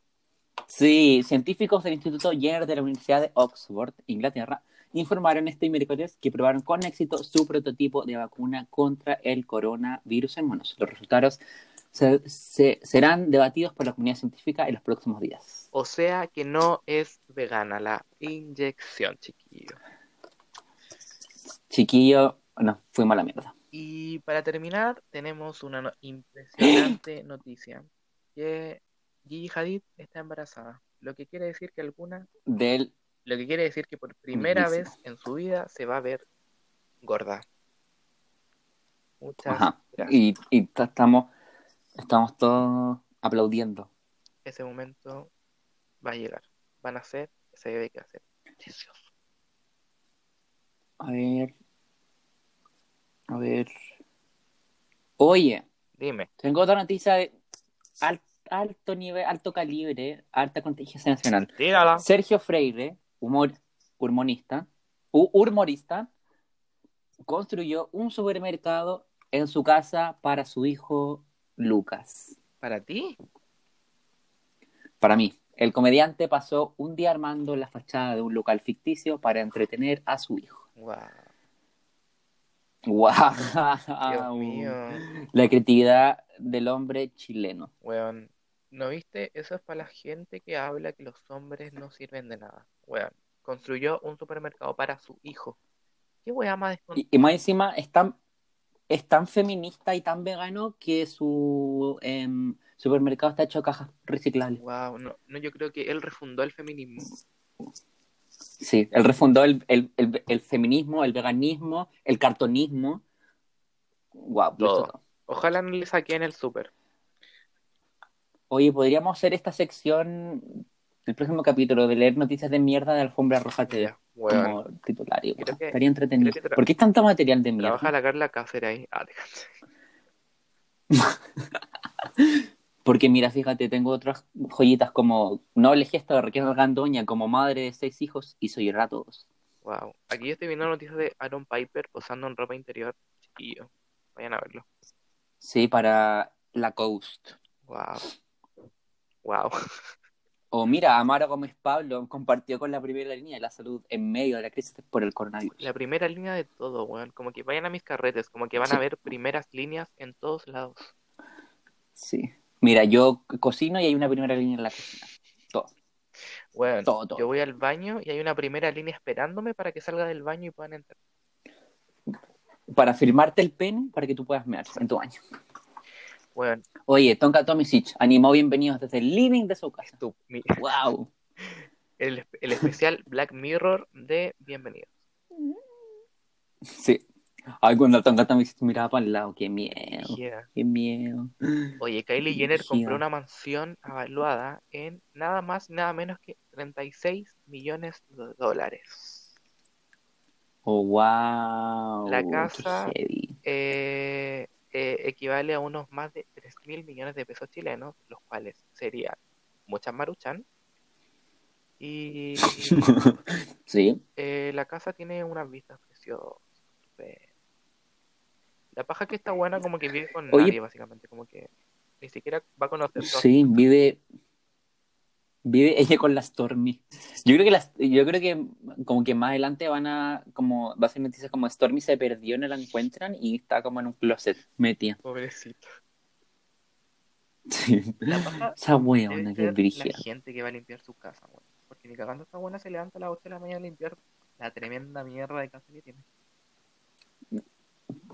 sí, científicos del Instituto Jenner de la Universidad de Oxford, Inglaterra, informaron este miércoles que probaron con éxito su prototipo de vacuna contra el coronavirus en monos. Los resultados se- se- serán debatidos por la comunidad científica en los próximos días. O sea que no es vegana la inyección, chiquillo. Chiquillo, no, fuimos a la mierda. Y para terminar, tenemos una no- impresionante <clears throat> noticia, que Gigi Hadid está embarazada, lo que quiere decir que alguna, Del, lo que quiere decir que por primera Bellísimo. vez en su vida se va a ver gorda. Muchas ajá, gracias. y, y ta- estamos, estamos todos aplaudiendo. Ese momento va a llegar. Van a ser ese bebé que va a ser precioso. A ver. A ver. Oye, Dime, tengo otra noticia de al- alto nivel, alto calibre, alta contingencia nacional. tírala. Sergio Freire, humor, humorista, hu- humorista, construyó un supermercado en su casa para su hijo Lucas. ¿Para ti? Para mí, el comediante pasó un día armando la fachada de un local ficticio para entretener a su hijo. Wow, ¡Wow! Dios mío. La creatividad del hombre chileno. Weón, ¿no viste? Eso es para la gente que habla que los hombres no sirven de nada. Weón, construyó un supermercado para su hijo. ¿Qué weá más Y, y más encima es tan, es tan feminista y tan vegano que su em, supermercado está hecho de cajas reciclables. Wow, no, no, yo creo que él refundó el feminismo. Sí, él refundó el, el, el, el feminismo, el veganismo, el cartonismo. Wow, Todo. Ojalá no le saquen el super. Oye, podríamos hacer esta sección el próximo capítulo de leer noticias de mierda de Alfombra Roja Ya, como titular. y, Creo bueno, que- estaría entretenido. ¿Por qué es tanto material de mierda? Trabaja la Carla Cáceres ahí. Ah, déjate. <laughs> Porque mira, fíjate, tengo otras joyitas como noble gesto de Raquel Gandoña como madre de seis hijos llorar a todos. Wow. Aquí yo estoy viendo noticias de Aaron Piper posando en ropa interior. Chiquillo. Vayan a verlo. Sí, para la Coast. Wow. Wow. O mira, Amaro Gómez Pablo compartió con la primera línea de la salud en medio de la crisis por el coronavirus. La primera línea de todo, weón. Como que vayan a mis carretes, como que van Sí. a ver primeras líneas en todos lados. Sí. Mira, yo cocino y hay una primera línea en la cocina. Todo. Weón, Todo, todo. yo voy al baño y hay una primera línea esperándome para que salga del baño y puedan entrar. Para firmarte el pene para que tú puedas mear en tu baño. Weón, Oye, Tonka Tomisic animó bienvenidos desde el living de su casa. mi- ¡Wow! <laughs> el, el especial Black Mirror de Bienvenidos. Sí. Ay, cuando Tonka Tomisic miraba para el lado, qué miedo. Yeah. Qué miedo. Oye, Kylie Jenner compró una mansión avaluada en nada más y nada menos que 36 millones de dólares. Oh, wow. La casa-. Eh, eh, equivale a unos más de 3 mil millones de pesos chilenos, los cuales serían muchas maruchan. Y <laughs> Sí. eh, la casa tiene unas vistas preciosas. estupendo. La paja que está buena como que vive con Oye. nadie, básicamente, como que ni siquiera va a conocer. Sí, vive. Vive <laughs> ella con la Stormy. Yo creo que las, yo creo que como que más adelante van a como va a ser noticias como Stormy se perdió, no la encuentran y está como en un closet metida. Pobrecito. Sí. La paja <laughs> Esa weona que la gente que va a limpiar su casa, weón. Porque ni cagando esta buena se levanta a las 8 de la mañana a limpiar la tremenda mierda de casa que tiene.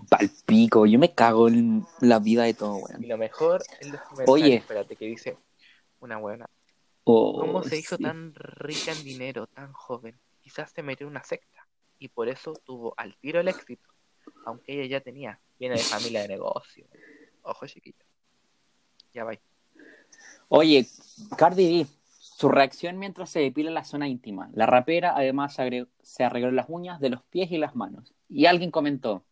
Palpico, yo me cago en la vida de todo, weón. Y lo mejor es los comentarios, Oye. espérate, que dice una buena. Oh, ¿Cómo se hizo sí. tan rica en dinero, tan joven? Quizás se metió en una secta y por eso tuvo al tiro el éxito, aunque ella ya tenía, viene de familia de negocio. Ojo, chiquillo. Ya va. Oye, Cardi B, su reacción mientras se depila la zona íntima. La rapera además se, agregó- se arregló las uñas de los pies y las manos. Y alguien comentó,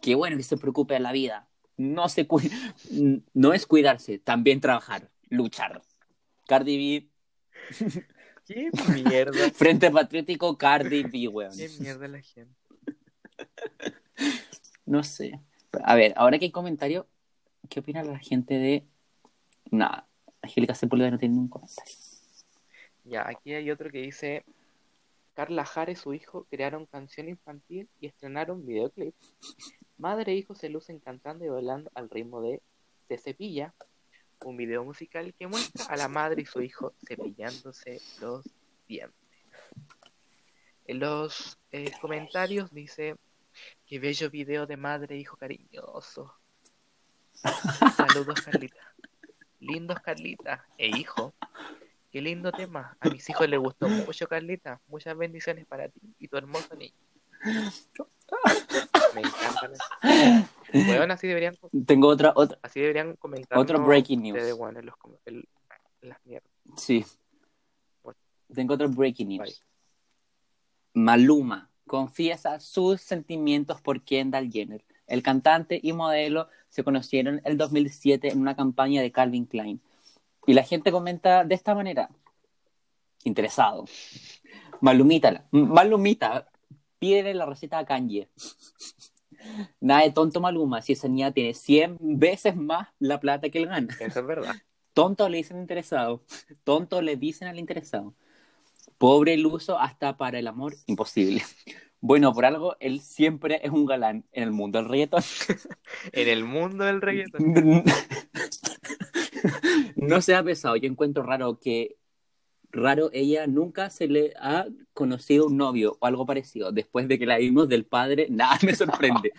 qué bueno que se preocupe de la vida. No, se <laughs> no es cuidarse, también trabajar, luchar. Cardi <laughs> ¿Qué mierda? B, Frente Patriótico, Cardi B, weón. ¿Qué mierda la gente? No sé. A ver, ahora que hay comentario, ¿qué opina la gente de... Nada, Angélica Sepúlveda no tiene ningún comentario. Ya, aquí hay otro que dice, Carla Jara y su hijo crearon canción infantil y estrenaron videoclip. Madre e hijo se lucen cantando y bailando al ritmo de Se cepilla, un video musical que muestra a la madre y su hijo cepillándose los dientes. En los eh, comentarios dice, qué bello video de madre e hijo cariñoso. Saludos Carlita. Lindos Carlita e hijo. Qué lindo tema. A mis hijos les gustó mucho, Carlita. Muchas bendiciones para ti y tu hermoso niño. Me encanta. Weón, <laughs> así deberían, Tengo otra, otra, así deberían comentar. Otro breaking news. Weón, en los en- en las mierdas. Sí. Tengo otro breaking news. Bye. Maluma confiesa sus sentimientos por Kendall Jenner. El cantante y modelo se conocieron el 2007 en una campaña de Calvin Klein. Y la gente comenta de esta manera. Interesado. Malumita, Malumita, pídele la receta a Kanye. Nada de tonto Maluma, si esa niña tiene 100 veces más la plata que él gana. Eso es verdad. Tonto le dicen interesado. Tonto le dicen al interesado. Pobre iluso hasta para el amor, imposible. Bueno, por algo, él siempre es un galán en el mundo del reggaetón. <laughs> En el mundo del reggaetón. <laughs> No sea pesado, yo encuentro raro que raro ella nunca se le ha conocido un novio o algo parecido. Después de que la vimos del padre, nada me sorprende.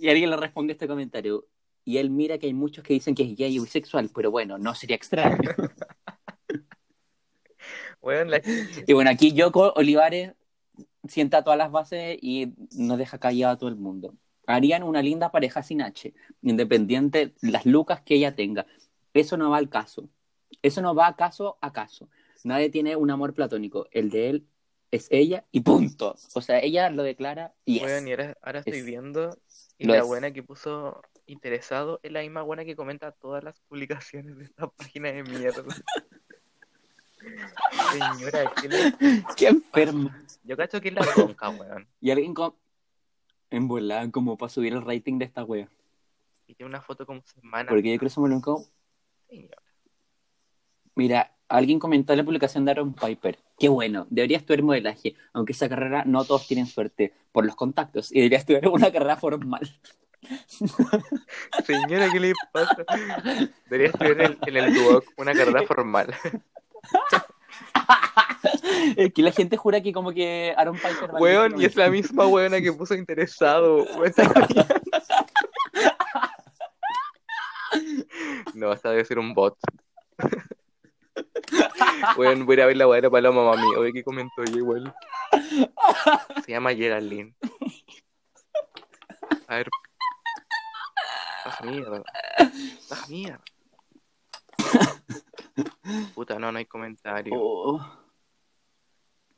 y alguien le responde este comentario. Y él mira que hay muchos que dicen que es gay y bisexual, pero bueno, no sería extraño. La- Y bueno, aquí Yoko Olivares sienta todas las bases y nos deja callado a todo el mundo. Harían una linda pareja sin H, independiente las lucas que ella tenga. Eso no va al caso. Eso no va a caso a caso. Nadie tiene un amor platónico. El de él es ella y punto. O sea, ella lo declara y es. Weón, y ahora, ahora estoy Es- viendo y la es. buena que puso interesado es la misma buena que comenta todas las publicaciones de esta página de mierda. Señora, ¿qué le... <laughs> ¡Qué enfermo! yo cacho que es la tonca, weón. Y alguien con... en volada como para subir el rating de esta wea. Y tiene una foto como semana. Porque yo creo que se me lo como- Señora. Mira, alguien comentó la publicación de Aaron Piper. Qué bueno, debería estudiar modelaje, aunque esa carrera no todos tienen suerte por los contactos y debería estudiar una carrera formal. Señora, ¿qué le pasa? Debería estudiar en el, Duoc una carrera formal. Es que la gente jura que como que Aaron Piper... Weón, y es la misma weona que puso interesado. <laughs> No, esta debe ser un bot. Voy a ir a ver la de Paloma Mami. Oye, ¿qué comentó ella igual? Se llama Geraldine. A ver. Baja mierda. Baja mierda. Puta, no, no hay comentario. Oh,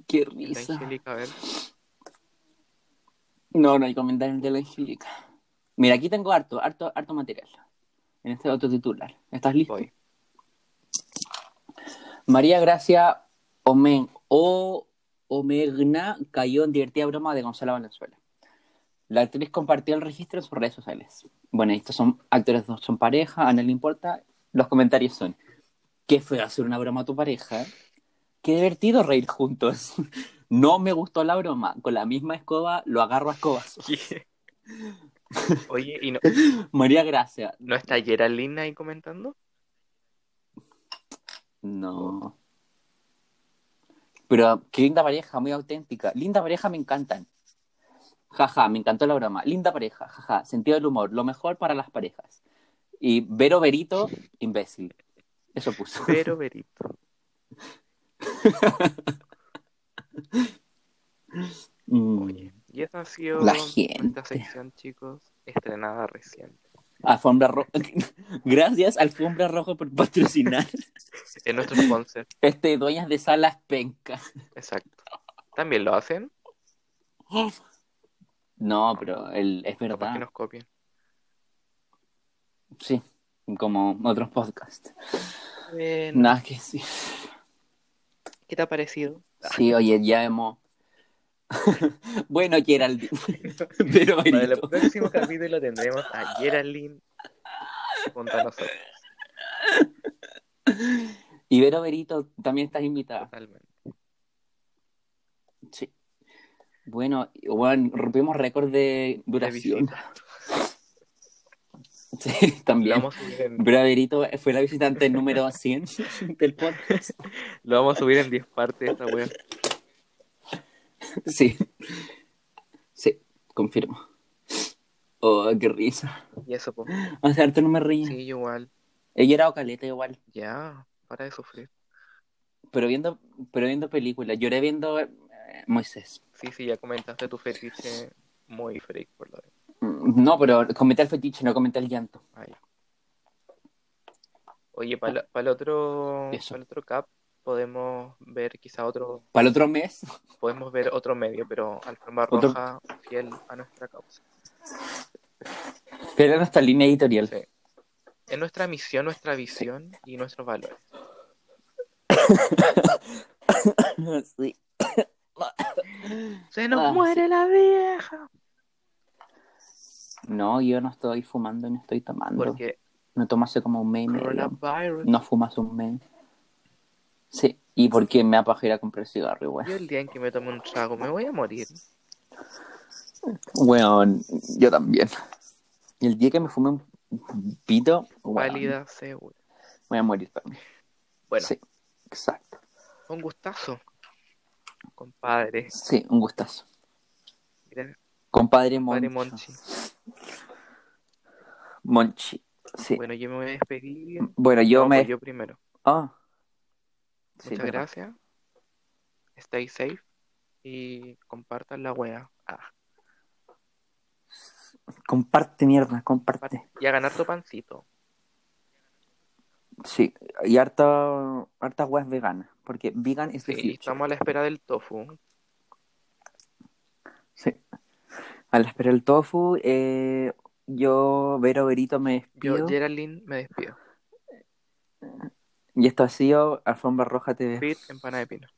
qué ¿Está risa. Angélica? A ver. No, no hay comentarios de la Angélica. Mira, aquí tengo harto, harto, harto material. En este otro titular. ¿Estás listo? Voy. María Gracia Omen, o Omegna cayó en divertida broma de Gonzalo Valenzuela. La actriz compartió el registro en sus redes sociales. Bueno, estos son actores, dos son pareja, a nadie le importa. Los comentarios son: Qué feo hacer una broma a tu pareja. Qué divertido reír juntos. <laughs> No me gustó la broma. Con la misma escoba lo agarro a escobas. <laughs> Oye, ¿y no, <laughs> María Gracia. no está Geraldine ahí comentando? No. Pero qué linda pareja, muy auténtica. Linda pareja, me encantan. Jaja, me encantó la broma. Linda pareja, jaja. Sentido del humor, lo mejor para las parejas. Y Vero Berito, imbécil. Eso puso. Pero Verito. <laughs> Mm. Oye, y esa ha sido La gente. sección, chicos, estrenada recién. Alfombra roja. <laughs> Gracias, Alfombra Roja, por patrocinar. <laughs> Es nuestro sponsor, Este, dueñas de salas penca. exacto. ¿También lo hacen? No, pero el, es Capaz verdad. que nos copien. Sí, como otros podcasts. Bueno, Nada que sí. ¿Qué te ha parecido? Sí, oye, ya hemos. <laughs> bueno, Geraldine. <laughs> Pero Para el Berito. próximo capítulo tendremos a Geraldine junto a nosotros. Y Vero Berito también estás invitada. Totalmente. Sí. Bueno, bueno, rompimos récord de duración. <laughs> Sí, también. vamos, a subir en, Vero Berito fue la visitante número 100 del podcast. lo vamos a subir en 10 partes esta wea. <laughs> Sí. Sí, confirmo. Oh, qué risa. Y eso, pues. Hace harto no me reía. Sí, igual. Ella era Ocaleta igual. Ya, para de sufrir. Pero viendo, pero viendo películas. Lloré viendo eh, Moisés. Sí, sí, ya comentaste tu fetiche muy freak por lo de. Mm, No, pero comenté el fetiche, no comenté el llanto. Ah. Oye, para el otro, para el otro cap podemos ver quizá otro, Para el otro mes, <laughs> podemos ver otro medio, pero Alfombra Otro- Roja fiel a nuestra causa. pero nuestra línea editorial. Sí. Es nuestra misión, nuestra visión y nuestros valores. Sí. Se nos Ah, muere la vieja. No, yo no estoy fumando ni estoy tomando. Porque No tomo hace como un mes y. No fumo hace un mes. Sí, y porque me da paja ir a comprar cigarro, igual. Yo el día en que me tome un trago me voy a morir. Weón, yo también. Y el día que me fume un pito, weón, Válida, segura. voy a morir también. Bueno, Sí, exacto. un gustazo, compadre. Sí, un gustazo. Mira, Compadre compadre Monchi. Monchi. Monchi. Sí. Bueno, yo me voy a despedir. Bueno, yo No, me. pues yo primero. Ah. Muchas gracias. Stay safe y compartan la wea. Ah, Comparte, mierda, comparte. y a ganar tu pancito. Sí, y harta, harta weas veganas. Porque vegan es Sí, estamos a la espera del tofu. Sí. A la espera del tofu, eh, yo, Vero Verito, me despido. Yo, Geraldine, me despido. Y esto ha sido Alfombra Roja TV. Fit, empanada de pino.